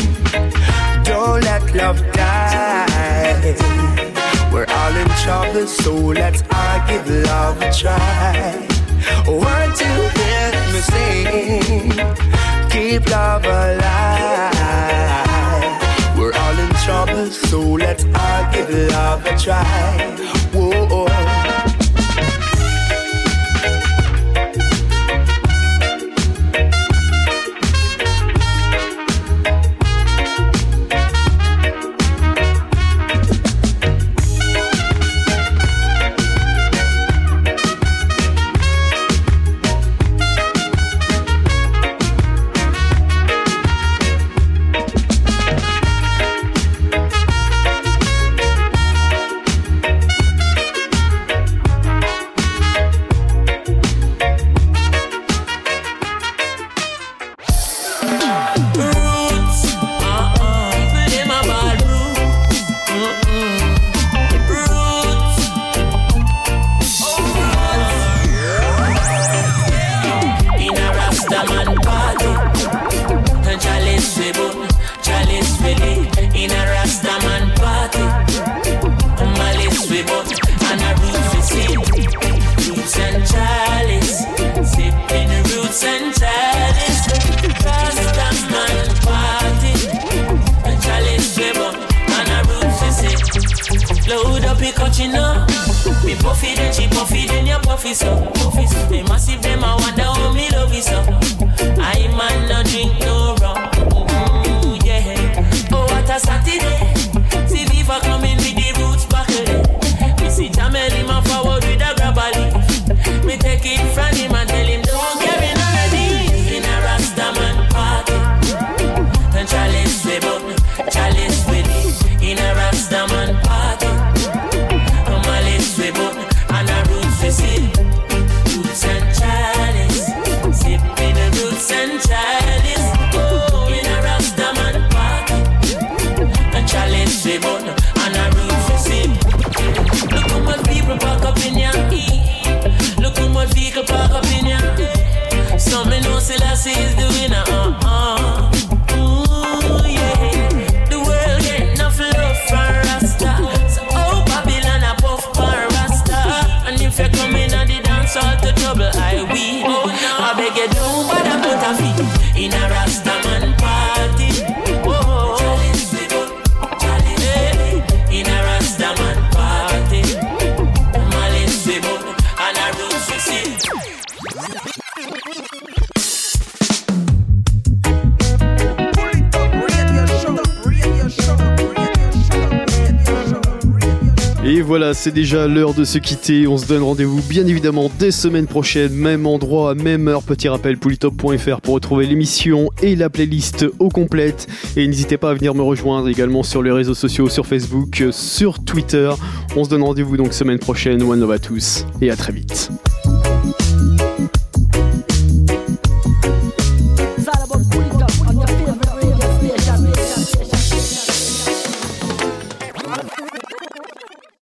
Don't let love die. We're all in trouble, so let's all give love a try. Want to me sing. Keep love alive. We're all in trouble, so let's all give love a try. déjà l'heure de se quitter. On se donne rendez-vous bien évidemment dès semaine prochaine, même endroit, même heure. Petit rappel, politop.fr pour retrouver l'émission et la playlist au complète. Et n'hésitez pas à venir me rejoindre également sur les réseaux sociaux, sur Facebook, euh, sur Twitter. On se donne rendez-vous donc semaine prochaine. One love à tous et à très vite.